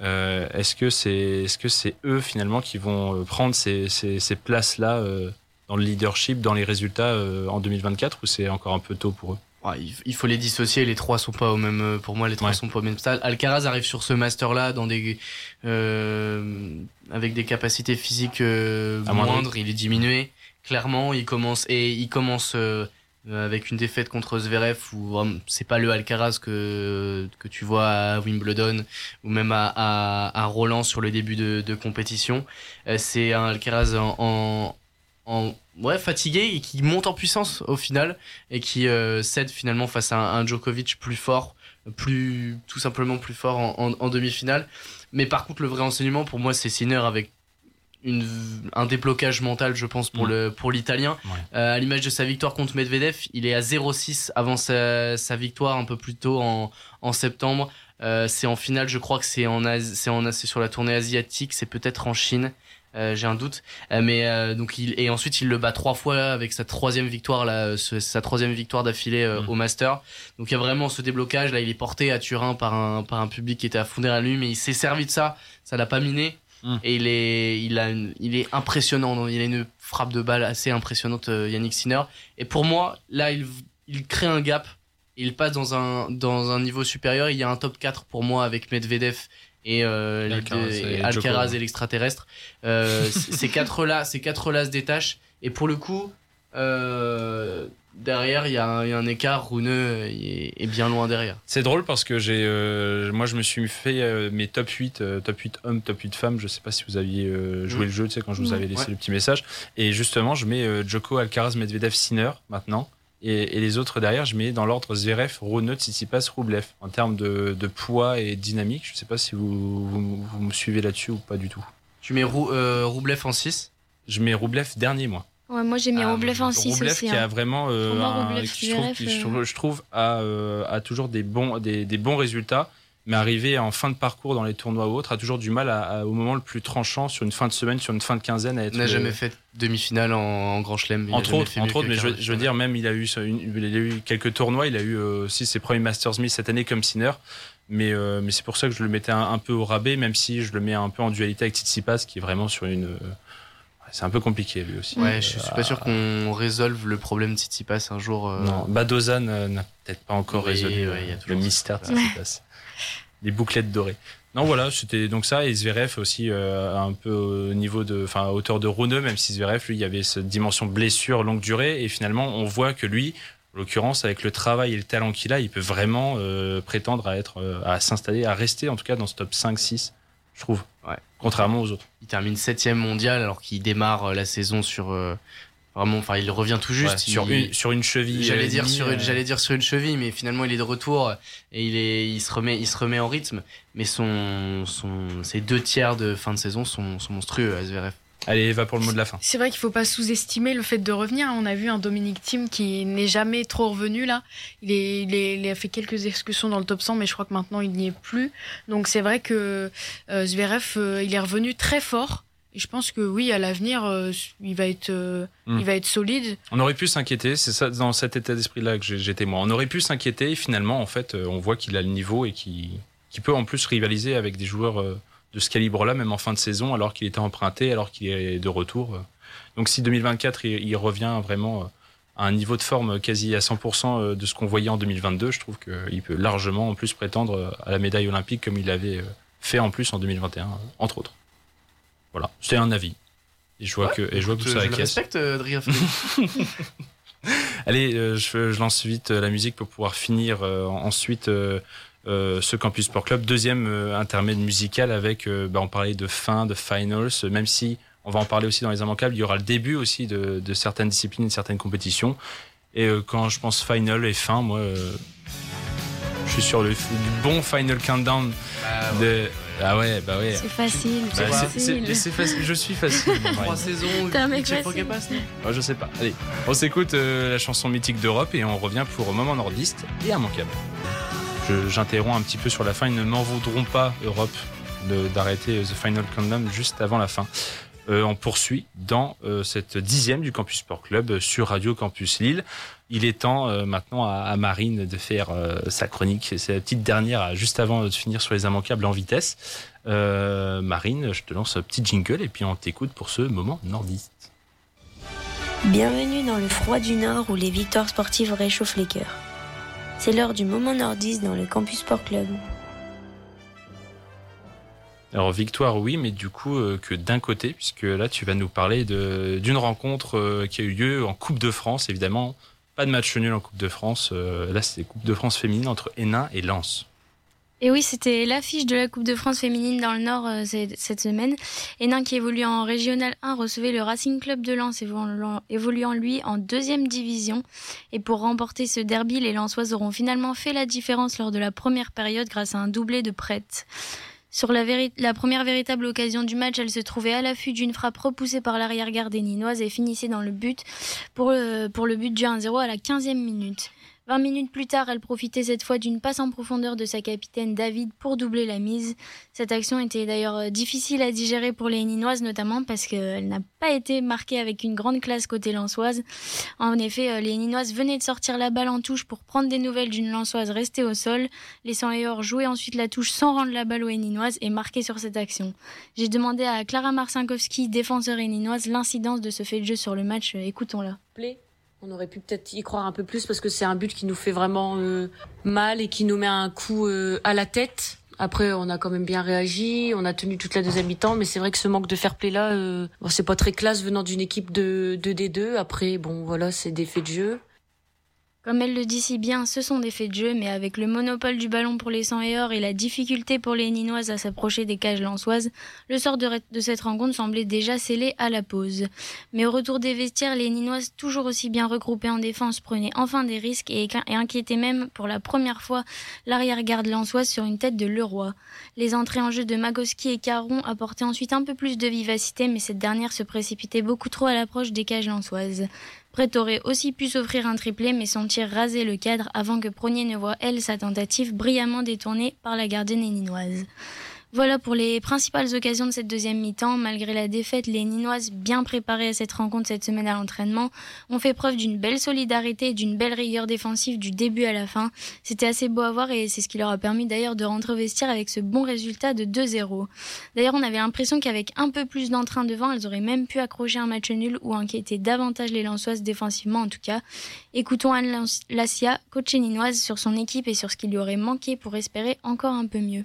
Euh, est-ce que c'est est-ce que c'est eux finalement qui vont euh, prendre ces, ces, ces places-là euh, dans le leadership, dans les résultats euh, en 2024 ou c'est encore un peu tôt pour eux? Ouais, il- faut les dissocier, les trois sont pas au même, pour moi, les trois Ouais. sont pas au même stade. Alcaraz arrive sur ce master-là dans des, euh, avec des capacités physiques euh, moindres, il est diminué. Clairement, il commence, et il commence, euh, avec une défaite contre Zverev où c'est pas le Alcaraz que, que tu vois à Wimbledon ou même à, à, à Roland sur le début de, de compétition. Euh, c'est un Alcaraz en, en, en- ouais, fatigué et qui monte en puissance au final et qui euh, cède finalement face à un, un Djokovic plus fort, plus tout simplement plus fort en, en- en demi-finale. Mais par contre, le vrai enseignement pour moi, c'est Sinner avec une, un déblocage mental, je pense, pour Mm. le pour l'italien. Ouais. Euh, à l'image de sa victoire contre Medvedev, il est à 0-6 avant sa, sa victoire un peu plus tôt en, en septembre. Euh, c'est en finale, je crois que c'est en c'est en c'est sur la tournée asiatique, c'est peut-être en Chine. Euh, j'ai un doute, Euh, mais euh, donc il et ensuite il le bat trois fois avec sa troisième victoire là, ce- sa troisième victoire d'affilée euh, Mm. au Master. Donc il y a vraiment ce déblocage là, il est porté à Turin par un par un public qui était à fonder à lui, mais il s'est servi de ça, ça l'a pas miné. Mm. Et il est, il a, une- il est impressionnant. donc Il a une frappe de balle assez impressionnante, euh, Yannick Sinner. Et pour moi, là, il, il crée un gap. Il passe dans un, dans un niveau supérieur. Il y a un top 4 pour moi avec Medvedev et, euh, les Alcaraz deux- et Alcaraz et l'extraterrestre. Euh, ces quatre là, ces quatre là se détachent. Et pour le coup, euh, derrière, il y, a un- il y a un écart. Runeux est, est bien loin derrière. C'est drôle parce que j'ai, euh, moi je me suis fait euh, mes top 8, euh, top 8 hommes, top 8 femmes. Je sais pas si vous aviez joué le jeu, tu sais, quand je vous avais laissé Ouais. le petit message. Et justement, je mets Djoko, Alcaraz, Medvedev, Sinner maintenant. Et, et les autres derrière, je mets dans l'ordre Zverev, Runeux, Tsitsipas, Rublev. En termes de, de poids et dynamique, je sais pas si vous, vous, vous me suivez là-dessus ou pas du tout. Tu mets Rou, Roublev en 6. Je mets Rublev dernier, moi. Ouais, moi j'ai mis Ah, Roblev en 6 Rublev aussi. qui a hein. vraiment euh, moi, un- qui, je trouve, qui, je euh, trouve- je trouve a, euh, a toujours des bons des, des bons résultats mais arrivé en fin de parcours dans les tournois ou autres, a toujours du mal à, au moment le plus tranchant, sur une fin de semaine, sur une fin de quinzaine, à être. n'a jamais fait demi-finale en, Grand Chelem. Entre autres, entre autres mais je, veux dire, même il a, eu, il a eu quelques tournois, il a eu aussi ses premiers Masters Smith cette année comme Sinner. Mais, mais c'est pour ça que je le mettais un, peu au rabais, même si je le mets un peu en dualité avec Tsitsipas, qui est vraiment sur une, c'est un peu compliqué lui aussi. Ouais, je suis pas sûr qu'on résolve le problème de Tsitsipas un jour. Euh. Non, Badozan n'a peut-être pas encore résolu le mystère de Tsitsipas. Les bouclettes dorées. Non, voilà, c'était donc ça. Et Zverev aussi euh, un peu au niveau de, enfin, à hauteur de Rune, même si Zverev, lui, il y avait cette dimension blessure longue durée. Et finalement, on voit que lui, en l'occurrence, avec le travail et le talent qu'il a, il peut vraiment euh, prétendre à être, à s'installer, à rester en tout cas dans ce top 5-6, je trouve. Ouais. Contrairement aux autres. Il termine septième mondial alors qu'il démarre euh, la saison sur euh, vraiment. Enfin, il revient tout juste sur, une, sur une cheville. J'allais euh, dire sur une, j'allais dire sur une cheville, mais finalement il est de retour et il est, il se remet, il se remet en rythme. Mais son, son, ses deux tiers de fin de saison sont, sont monstrueux à SVRF. Allez, va pour le mot de la fin. C'est vrai qu'il ne faut pas sous-estimer le fait de revenir. On a vu un Dominique Thiem qui n'est jamais trop revenu là. Il, est, il, a fait quelques excursions dans le top 100, mais je crois que maintenant il n'y est plus. Donc c'est vrai que euh, Zverev, euh, il est revenu très fort. Et je pense que oui, à l'avenir, euh, il va être, hmm. il va être solide. On aurait pu s'inquiéter. C'est ça, dans cet état d'esprit-là que j'étais moi. On aurait pu s'inquiéter. Finalement, en fait, on voit qu'il a le niveau et qu'il peut en plus rivaliser avec des joueurs de ce calibre-là, même en fin de saison, alors qu'il était emprunté, alors qu'il est de retour. Donc si 2024, il, revient vraiment euh, à un niveau de forme quasi à 100% euh, de ce qu'on voyait en 2022, je trouve qu'il peut largement en plus prétendre euh, à la médaille olympique comme il l'avait fait en plus en 2021, entre autres. Voilà, c'était un avis. Et je vois que, et je vois que tout ça Je respecte, Adrien Allez, je, je, lance vite la musique pour pouvoir finir ensuite ce Campus Sport Club. Deuxième euh, intermède musical avec, euh, bah, on parlait de fin, de finals, même si on va en parler aussi dans les immanquables, il y aura le début aussi de, certaines disciplines, de certaines compétitions. Et quand je pense final et fin, moi, je suis sur le du bon final countdown ah de. Ah ouais, bah ouais. C'est facile. Bah, c'est facile. Je suis facile. Trois saisons. T'es un mec facile. Oh, je sais pas. Allez, on s'écoute la chanson mythique d'Europe et on revient pour un moment nordiste et immanquable j'interromps un petit peu sur la fin. Ils ne m'en voudront pas, Europe, d'arrêter The Final Countdown juste avant la fin. Euh, on poursuit dans euh, cette dixième du Campus Sport Club sur Radio Campus Lille. Il est temps euh, maintenant à, Marine de faire sa chronique. C'est la petite dernière, juste avant de finir sur les immanquables en vitesse. Marine, je te lance un petit jingle et puis on t'écoute pour ce moment nordiste. Bienvenue dans le froid du Nord où les victoires sportives réchauffent les cœurs. C'est l'heure du moment nordiste dans le Campus Sport Club. Alors victoire oui, mais du coup euh, que d'un côté, puisque là tu vas nous parler d'une rencontre euh, qui a eu lieu en Coupe de France, évidemment. Pas de match nul en Coupe de France. Euh, là c'est Coupe de France féminine entre Hénin et Lens. Et oui, c'était l'affiche de la Coupe de France féminine dans le Nord euh, cette semaine. Hénin, qui évolue en Régional 1, recevait le Racing Club de Lens, évoluant lui en deuxième division. Et pour remporter ce derby, les Lensoises auront finalement fait la différence lors de la première période grâce à un doublé de prête. Sur la, première véritable occasion du match, elle se trouvait à l'affût d'une frappe repoussée par l'arrière-garde ninoise et finissait dans le but pour le, pour le but du 1-0 à la 15e minute. 20 minutes plus tard, elle profitait cette fois d'une passe en profondeur de sa capitaine David pour doubler la mise. Cette action était d'ailleurs euh, difficile à digérer pour les Ninoises, notamment parce qu'elle n'a pas été marquée avec une grande classe côté lançoise. En effet, euh, les Ninoises venaient de sortir la balle en touche pour prendre des nouvelles d'une lançoise restée au sol, laissant Eor jouer ensuite la touche sans rendre la balle aux Ninoises et marquer sur cette action. J'ai demandé à Clara Marcinkowski, défenseur Ninoise, l'incidence de ce fait de jeu sur le match. Écoutons-la. On aurait pu peut-être y croire un peu plus parce que c'est un but qui nous fait vraiment euh, mal et qui nous met un coup euh, à la tête. Après, on a quand même bien réagi, on a tenu toute la deuxième mi-temps, mais c'est vrai que ce manque de fair play là, euh, c'est pas très classe venant d'une équipe de, de D2. Après, bon, voilà, c'est des faits de jeu. Comme elle le dit si bien, ce sont des faits de jeu, mais avec le monopole du ballon pour les 100 et or et la difficulté pour les Ninoises à s'approcher des cages lançoises, le sort de, cette rencontre semblait déjà scellé à la pause. Mais au retour des vestiaires, les Ninoises, toujours aussi bien regroupées en défense, prenaient enfin des risques et, inquiétaient même pour la première fois l'arrière-garde lançoise sur une tête de Leroy. Les entrées en jeu de Magoski et Caron apportaient ensuite un peu plus de vivacité, mais cette dernière se précipitait beaucoup trop à l'approche des cages lançoises. Brett aurait aussi pu s'offrir un triplé, mais son tir rasait le cadre avant que Pronier ne voit, elle, sa tentative brillamment détournée par la gardienne ninoise. Voilà pour les principales occasions de cette deuxième mi-temps. Malgré la défaite, les Ninoises, bien préparées à cette rencontre cette semaine à l'entraînement, ont fait preuve d'une belle solidarité et d'une belle rigueur défensive du début à la fin. C'était assez beau à voir et c'est ce qui leur a permis d'ailleurs de rentrer au vestiaire avec ce bon résultat de 2-0. D'ailleurs, on avait l'impression qu'avec un peu plus d'entrain devant, elles auraient même pu accrocher un match nul ou inquiéter davantage les Lançoises défensivement en tout cas. Écoutons Anne Lassia, coach ninoise, sur son équipe et sur ce qui lui aurait manqué pour espérer encore un peu mieux.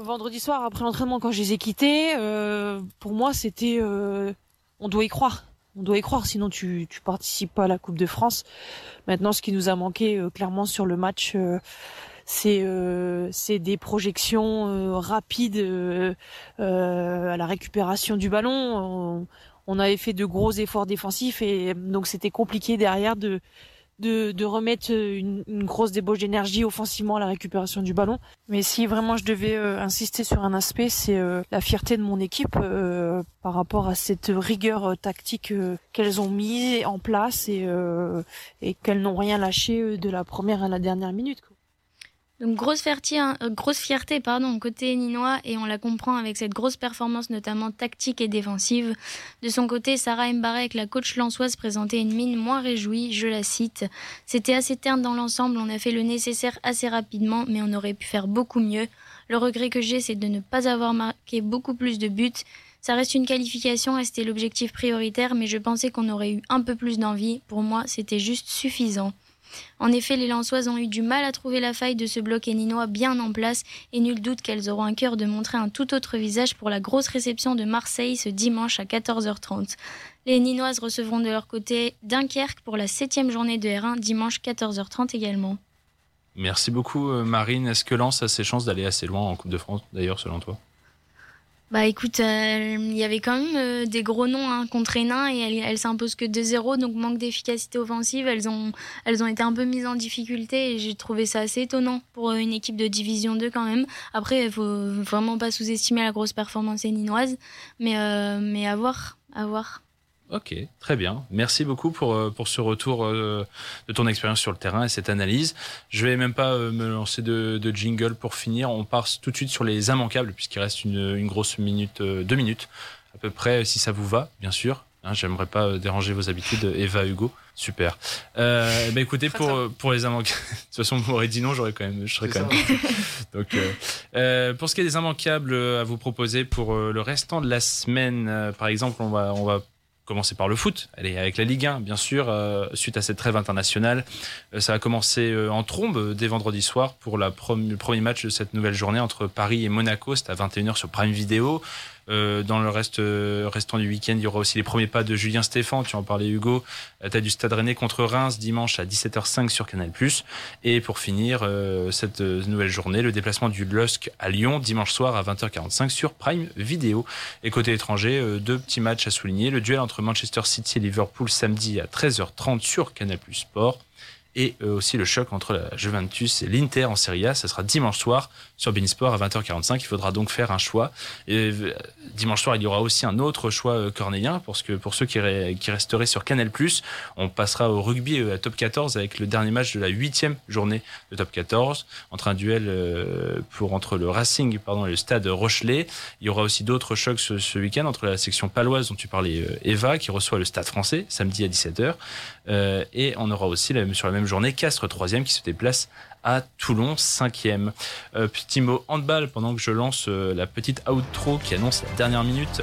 Vendredi soir, après l'entraînement, quand je les ai quittés, euh, pour moi, c'était, euh, on doit y croire. On doit y croire, sinon tu, tu participes pas à la Coupe de France. Maintenant, ce qui nous a manqué euh, clairement sur le match, c'est c'est des projections rapides à la récupération du ballon. On, on, avait fait de gros efforts défensifs et donc c'était compliqué derrière de de, remettre une, grosse débauche d'énergie offensivement à la récupération du ballon. Mais si vraiment je devais euh, insister sur un aspect, c'est euh, la fierté de mon équipe euh, par rapport à cette rigueur tactique qu'elles ont mis en place et, et qu'elles n'ont rien lâché de la première à la dernière minute. Donc grosse fierté, hein, euh, grosse fierté pardon, côté ninois et on la comprend avec cette grosse performance notamment tactique et défensive. De son côté, Sarah Mbarek, la coach lançoise, présentait une mine moins réjouie, je la cite. C'était assez terne dans l'ensemble, on a fait le nécessaire assez rapidement, mais on aurait pu faire beaucoup mieux. Le regret que j'ai, c'est de ne pas avoir marqué beaucoup plus de buts. Ça reste une qualification et c'était l'objectif prioritaire, mais je pensais qu'on aurait eu un peu plus d'envie. Pour moi, c'était juste suffisant. En effet, les Lensoises ont eu du mal à trouver la faille de ce bloc ninois bien en place et nul doute qu'elles auront un cœur de montrer un tout autre visage pour la grosse réception de Marseille ce dimanche à 14h30. Les Ninoises recevront de leur côté Dunkerque pour la septième journée de R1 dimanche 14h30 également. Merci beaucoup euh, Marine. Est-ce que Lens a ses chances d'aller assez loin en Coupe de France d'ailleurs selon toi? Bah écoute, euh, il y avait quand même euh, des gros noms hein, contre Hénin et elles, elles s'imposent que 2-0, donc manque d'efficacité offensive. Elles ont, elles ont été un peu mises en difficulté et j'ai trouvé ça assez étonnant pour une équipe de Division 2 quand même. Après, il faut vraiment pas sous-estimer la grosse performance héninoise, mais, euh, mais à voir, à voir. Ok, très bien. Merci beaucoup pour, euh, pour ce retour euh, de ton expérience sur le terrain et cette analyse. Je vais même pas euh, me lancer de, de jingle pour finir. On part tout de suite sur les immanquables puisqu'il reste une, une grosse minute, deux minutes à peu près, si ça vous va, bien sûr. Hein, J'aimerais pas déranger vos habitudes, Eva, Hugo. Super. Euh, bah écoutez, pour, pour les immanquables, de toute façon, vous m'aurez dit non, j'aurais quand même, je serais quand même. Donc, euh, pour ce qui est des immanquables à vous proposer pour le restant de la semaine, par exemple, on va, on va commencer par le foot, allez, avec la Ligue 1, bien sûr, euh, suite à cette trêve internationale. Euh, ça a commencé euh, en trombe dès vendredi soir pour le premier match de cette nouvelle journée entre Paris et Monaco. C'était à 21h sur Prime Video. Euh, dans le reste euh, restant du week-end, il y aura aussi les premiers pas de Julien Stéphan. Tu en parlais, Hugo. Euh, Tête du Stade Rennais contre Reims dimanche à 17h05 sur Canal+. Et pour finir cette nouvelle journée, le déplacement du LOSC à Lyon dimanche soir à 20h45 sur Prime Video. Et côté étranger, deux petits matchs à souligner. Le duel entre Manchester City et Liverpool samedi à 13h30 sur Canal+ Sport et aussi le choc entre la Juventus et l'Inter en Serie A. Ça sera dimanche soir sur Beansport à 20h45. Il faudra donc faire un choix. Euh, dimanche soir, il y aura aussi un autre choix euh, cornélien parce que pour ceux qui, resteraient sur Canal+, on passera au rugby euh, à Top 14 avec le dernier match de la huitième journée de Top 14 entre un duel pour entre le Racing pardon et le Stade Rochelet. Il y aura aussi d'autres chocs ce, week-end entre la section paloise dont tu parlais Eva qui reçoit le Stade Français samedi à 17h et on aura aussi sur la même journée Castres 3 qui se déplace à Toulon 5e. Euh, petit mot handball pendant que je lance euh, la petite outro qui annonce la dernière minute.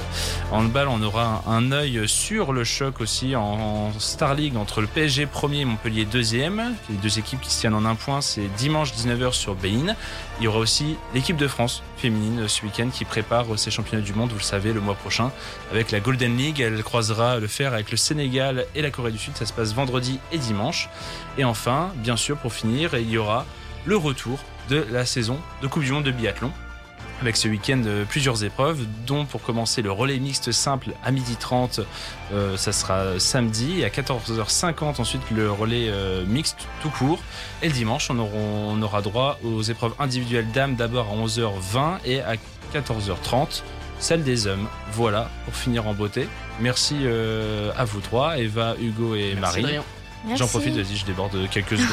Handball, on aura un, œil sur le choc aussi en, Star League entre le PSG premier et Montpellier deuxième. Les deux équipes qui se tiennent en un point, c'est dimanche 19h sur Bein. Il y aura aussi l'équipe de France féminine ce week-end qui prépare ses championnats du monde, vous le savez, le mois prochain avec la Golden League. Elle croisera le fer avec le Sénégal et la Corée du Sud. Ça se passe vendredi et dimanche. Et enfin, bien sûr, pour finir, il y aura le retour de la saison de Coupe du Monde de biathlon. Avec ce week-end euh, plusieurs épreuves, dont pour commencer le relais mixte simple à 12h30, euh, ça sera samedi, et à 14h50 ensuite le relais euh, mixte tout court. Et le dimanche, on, aura droit aux épreuves individuelles dames d'abord à 11h20 et à 14h30 celle des hommes. Voilà, pour finir en beauté. Merci euh, à vous trois, Eva, Hugo et Merci Marie. J'en profite, vas-y, je déborde quelques secondes.